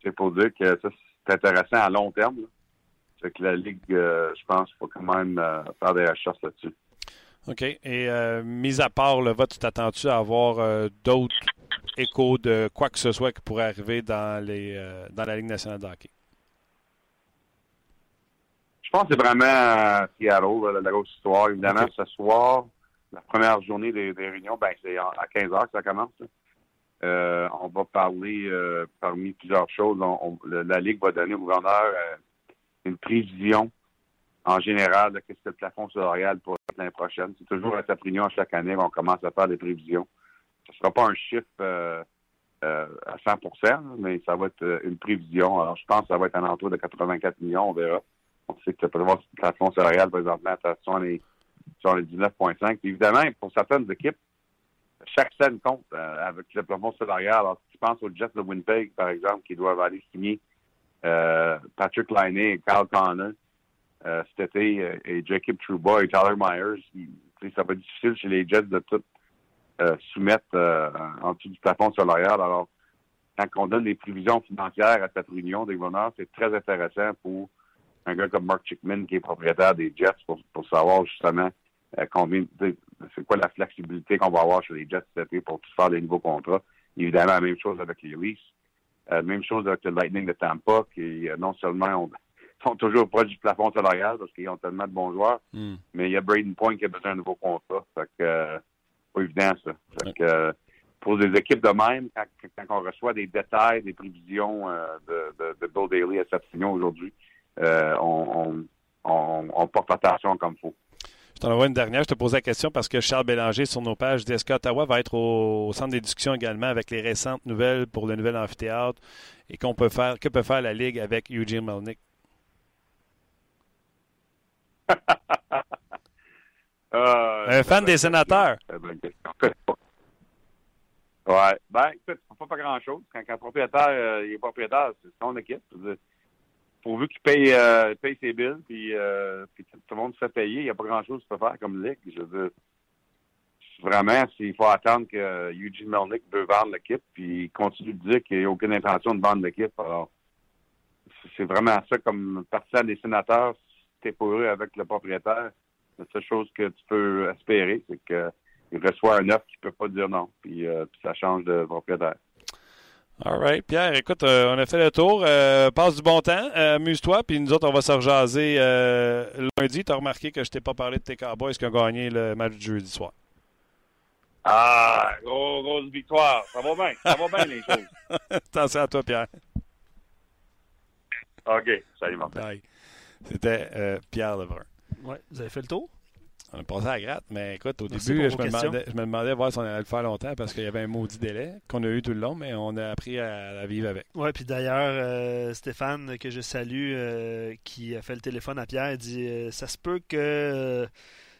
c'est pour dire que ça, c'est intéressant à long terme. que la Ligue, euh, je pense, faut quand même euh, faire des recherches là-dessus. OK. Et euh, mis à part le vote, tu t'attends-tu à avoir d'autres échos de quoi que ce soit qui pourrait arriver dans, les, dans la Ligue nationale de hockey? Je pense que c'est vraiment euh, Seattle, la, la grosse histoire. Évidemment, ce soir, la première journée des, des réunions, ben, c'est à 15 heures que ça commence. Euh, on va parler, euh, parmi plusieurs choses, on- on- le- la Ligue va donner au gouverneur euh, une prévision en général de ce que le plafond salarial pour l'année prochaine. C'est toujours à sa réunion chaque année qu'on commence à faire des prévisions. Ce ne sera pas un chiffre à 100 là, mais ça va être une prévision. Alors, je pense que ça va être un entour de 84 millions, on verra. On sait que le plafond salarial présentement est à 70 79,5. Puis Évidemment, pour certaines équipes, chaque scène compte euh, avec le plafond salarial. Alors, si tu penses aux Jets de Winnipeg, par exemple, qui doivent aller signer euh, Patrick Laine et Kyle Connor euh, cet été, et Jacob Trouba et Tyler Myers, il- ça va être difficile chez les Jets de tout soumettre en dessous du plafond salarial. Alors, quand on donne des prévisions financières à cette réunion des bonheurs, c'est très intéressant pour un gars comme Mark Chickman, qui est propriétaire des Jets, pour, pour savoir justement euh, combien, c'est quoi la flexibilité qu'on va avoir chez les Jets cet été pour faire des nouveaux contrats. Évidemment, la même chose avec les Leafs. Euh, même chose avec le Lightning de Tampa, qui euh, non seulement sont toujours proches du plafond salarial parce qu'ils ont tellement de bons joueurs, Hmm. mais il y a Braden Point qui a besoin d'un nouveau contrat. Fait que, euh, pas évident, ça. Fait que, euh, pour des équipes de même, quand, quand on reçoit des détails, des prévisions euh, de, de, de Bill Daly à cette réunion aujourd'hui, euh, on, on, on, on porte attention comme il faut. Je t'en envoie une dernière. Je te pose la question parce que Charles Bélanger, sur nos pages, dit est-ce qu'Ottawa va être au, au centre des discussions également avec les récentes nouvelles pour le nouvel amphithéâtre et qu'on peut faire, que peut faire la Ligue avec Eugene Melnick? Euh, Un fan des sénateurs. C'est une bonne question. Ouais. Ben, écoute, fait pas grand-chose. Quand, quand le propriétaire euh, il est propriétaire, c'est son équipe. Pourvu qu'il paye, euh, paye ses billes, puis, euh, tout le monde se fait payer, il n'y a pas grand-chose peut faire comme ligue. Je veux vraiment, s'il faut attendre que Eugene Melnick veut vendre l'équipe, puis il continue de dire qu'il n'y a aucune intention de vendre l'équipe. Alors, c'est vraiment ça comme partisan des sénateurs. Si t'es pas heureux avec le propriétaire, la seule chose que tu peux espérer, c'est qu'il reçoit un offre qui peut pas dire non. Euh, puis ça change de propriétaire. All right. Pierre, écoute, euh, on a fait le tour. Euh, passe du bon temps. Euh, Amuse-toi. Puis nous autres, on va se rejaser euh, lundi. Tu as remarqué que je t'ai pas parlé de tes Cowboys qui ont gagné le match du jeudi soir. Ah, gros, grosse victoire. Ça va bien. Ça va bien, les choses. Attention à toi, Pierre. OK. Salut, mon. C'était euh, Pierre Lebrun. Ouais, vous avez fait le tour? On a passé à la gratte, mais écoute, au début, me, demandais, je me demandais voir si on allait le faire longtemps parce qu'il y avait un maudit délai qu'on a eu tout le long, mais on a appris à, à vivre avec. Oui, puis d'ailleurs, euh, Stéphane, que je salue, euh, qui a fait le téléphone à Pierre, dit euh, Ça se peut que. euh,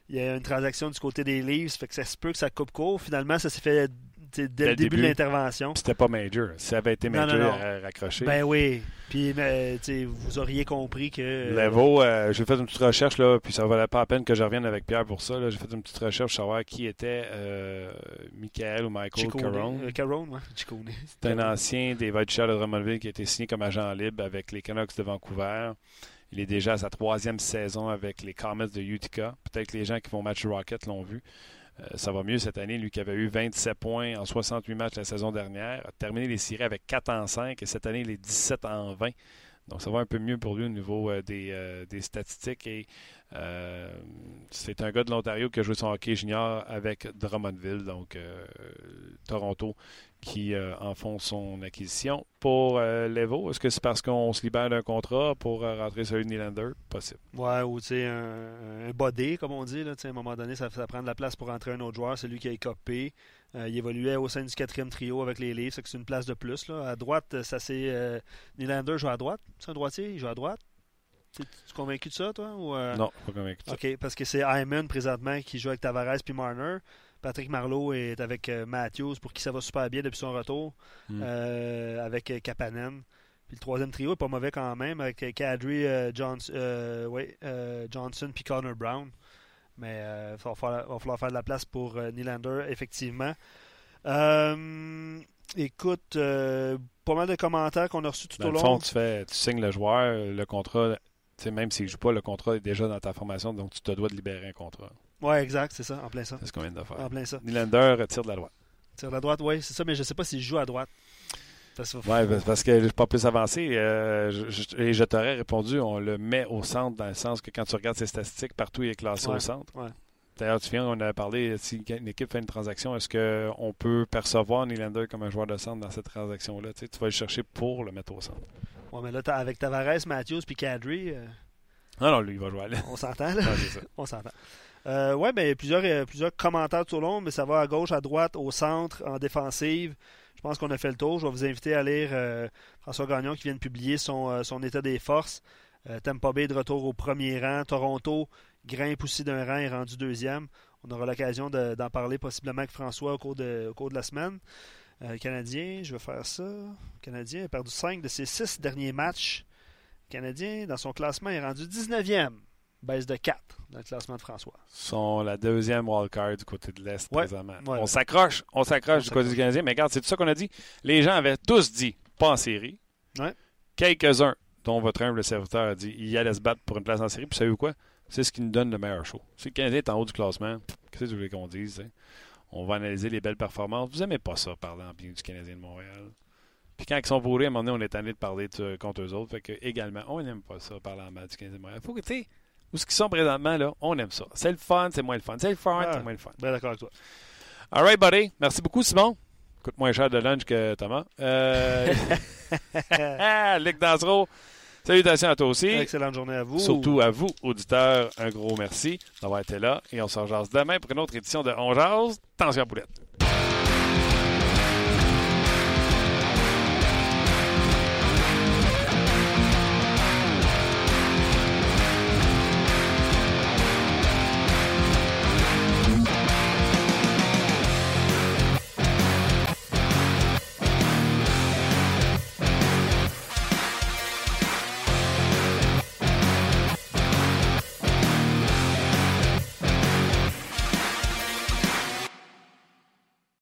il y a une transaction du côté des Leafs, fait que ça se peut que ça coupe court. Finalement, ça s'est fait dès le début, de l'intervention. C'était pas major. Si ça avait été major, non. Ben oui. Puis, sais, vous auriez compris que. Levo, euh, j'ai fait une petite recherche, là, puis ça valait pas la peine que je revienne avec Pierre pour ça. J'ai fait une petite recherche pour savoir qui était euh, Michael ou Michael. Caron. Euh, Caron, ouais. C'est un ancien des Voltigeurs de Drummondville qui a été signé comme agent libre avec les Canucks de Vancouver. Il est déjà à sa troisième saison avec les Comets de Utica. Peut-être que les gens qui vont match Rocket l'ont vu. Euh, ça va mieux cette année. Lui qui avait eu 27 points en 68 matchs la saison dernière, a terminé les séries avec 4 en 5 et cette année, il est 17 en 20. Donc ça va un peu mieux pour lui au niveau euh, des, euh, des statistiques. Et euh, c'est un gars de l'Ontario qui a joué son hockey junior avec Drummondville, donc euh, Toronto, qui euh, en font son acquisition. Pour euh, Levo, est-ce que c'est parce qu'on se libère d'un contrat pour rentrer sur une Nylander? Possible. Ouais, ou tu un, un body, comme on dit. Là, à un moment donné, ça, prend de la place pour rentrer un autre joueur. C'est lui qui a écopé. Il évoluait au sein du quatrième trio avec les Leafs. C'est une place de plus. Là. À droite, ça c'est. Euh, Nylander joue à droite. C'est un droitier, il joue à droite. Tu es convaincu de ça, toi ou, euh, Non, pas convaincu. de ça. OK, parce que c'est Hyman présentement qui joue avec Tavares puis Marner. Patrick Marleau est avec euh, Matthews pour qui ça va super bien depuis son retour Mm. euh, avec Kapanen. Puis le troisième trio est pas mauvais quand même avec Kadri, euh, ouais, Johnson puis Connor Brown. Mais il va, falloir- va falloir faire de la place pour Nylander, effectivement. Écoute, euh, pas mal de commentaires qu'on a reçus tout Dans au le long. fond, tu, fais, tu signes le joueur, le contrat, sais, même s'il ne joue pas, le contrat est déjà dans ta formation, donc tu te dois de libérer un contrat. Ouais, exact, c'est ça, en plein ça. C'est ce qu'on vient de faire. En plein ça. Nylander tire de la droite. Tire de la droite, oui, c'est ça, mais je sais pas s'il joue à droite. Parce que- Oui, parce que je suis pas plus avancé. euh, je- je- et je t'aurais répondu, on le met au centre dans le sens que quand tu regardes ses statistiques, partout il est classé Ouais, au centre. ouais. D'ailleurs, tu viens, on a parlé, si une équipe fait une transaction, est-ce qu'on peut percevoir Nylander comme un joueur de centre dans cette transaction-là? Tu, sais, tu vas le chercher pour le mettre au centre. Ouais, mais là, avec Tavares, Matthews puis Kadri, euh, Non, non, lui, il va jouer à on s'entend, là? On s'entend. Euh, ouais, ben, plusieurs, euh, plusieurs commentaires tout au long, mais ça va à gauche, à droite, au centre, en défensive. Je pense qu'on a fait le tour. Je vais vous inviter à lire euh, François Gagnon qui vient de publier son, son état des forces. Tampa Bay de retour au premier rang. Toronto grimpe aussi d'un rang et rendu deuxième. On aura l'occasion de- d'en parler possiblement avec François au cours de, au cours de la semaine. Euh, Canadien, je vais faire ça. Canadien a perdu 5 de ses 6 derniers matchs. Canadien, dans son classement, est rendu 19e. baisse de 4 dans le classement de François. sont la deuxième wildcard du côté de l'Est Ouais, présentement. ouais. On s'accroche, on s'accroche du côté du. Canadien, mais regarde, c'est tout ça qu'on a dit. Les gens avaient tous dit pas en série. Ouais. Quelques-uns, dont votre humble serviteur a dit il allait se battre pour une place en série. Puis savez-vous quoi? C'est ce qui nous donne le meilleur show. Si le Canadien est en haut du classement, qu'est-ce que vous voulez qu'on dise? hein? On va analyser les belles performances. Vous aimez pas ça, parler en bien du Canadien de Montréal. Puis quand ils sont bourrés, à un moment donné, on est tanné de parler de- contre eux autres. Fait que, également, on n'aime pas ça, parler en mal du Canadien de Montréal. Faut que, tu sais, où ce qu'ils sont présentement, là, on aime ça. C'est le fun, c'est moins le fun. C'est le fun, Ah. c'est moins le fun. Bien d'accord avec toi. All right, buddy. Merci beaucoup, Simon. Coûte moins cher de lunch que Thomas. Euh... Luc Dansereau, salutations à toi aussi. Excellente journée à vous. Surtout à vous, auditeurs, un gros merci d'avoir été là. Et on se rejase demain pour une autre édition de On Jase. Attention à Poulette.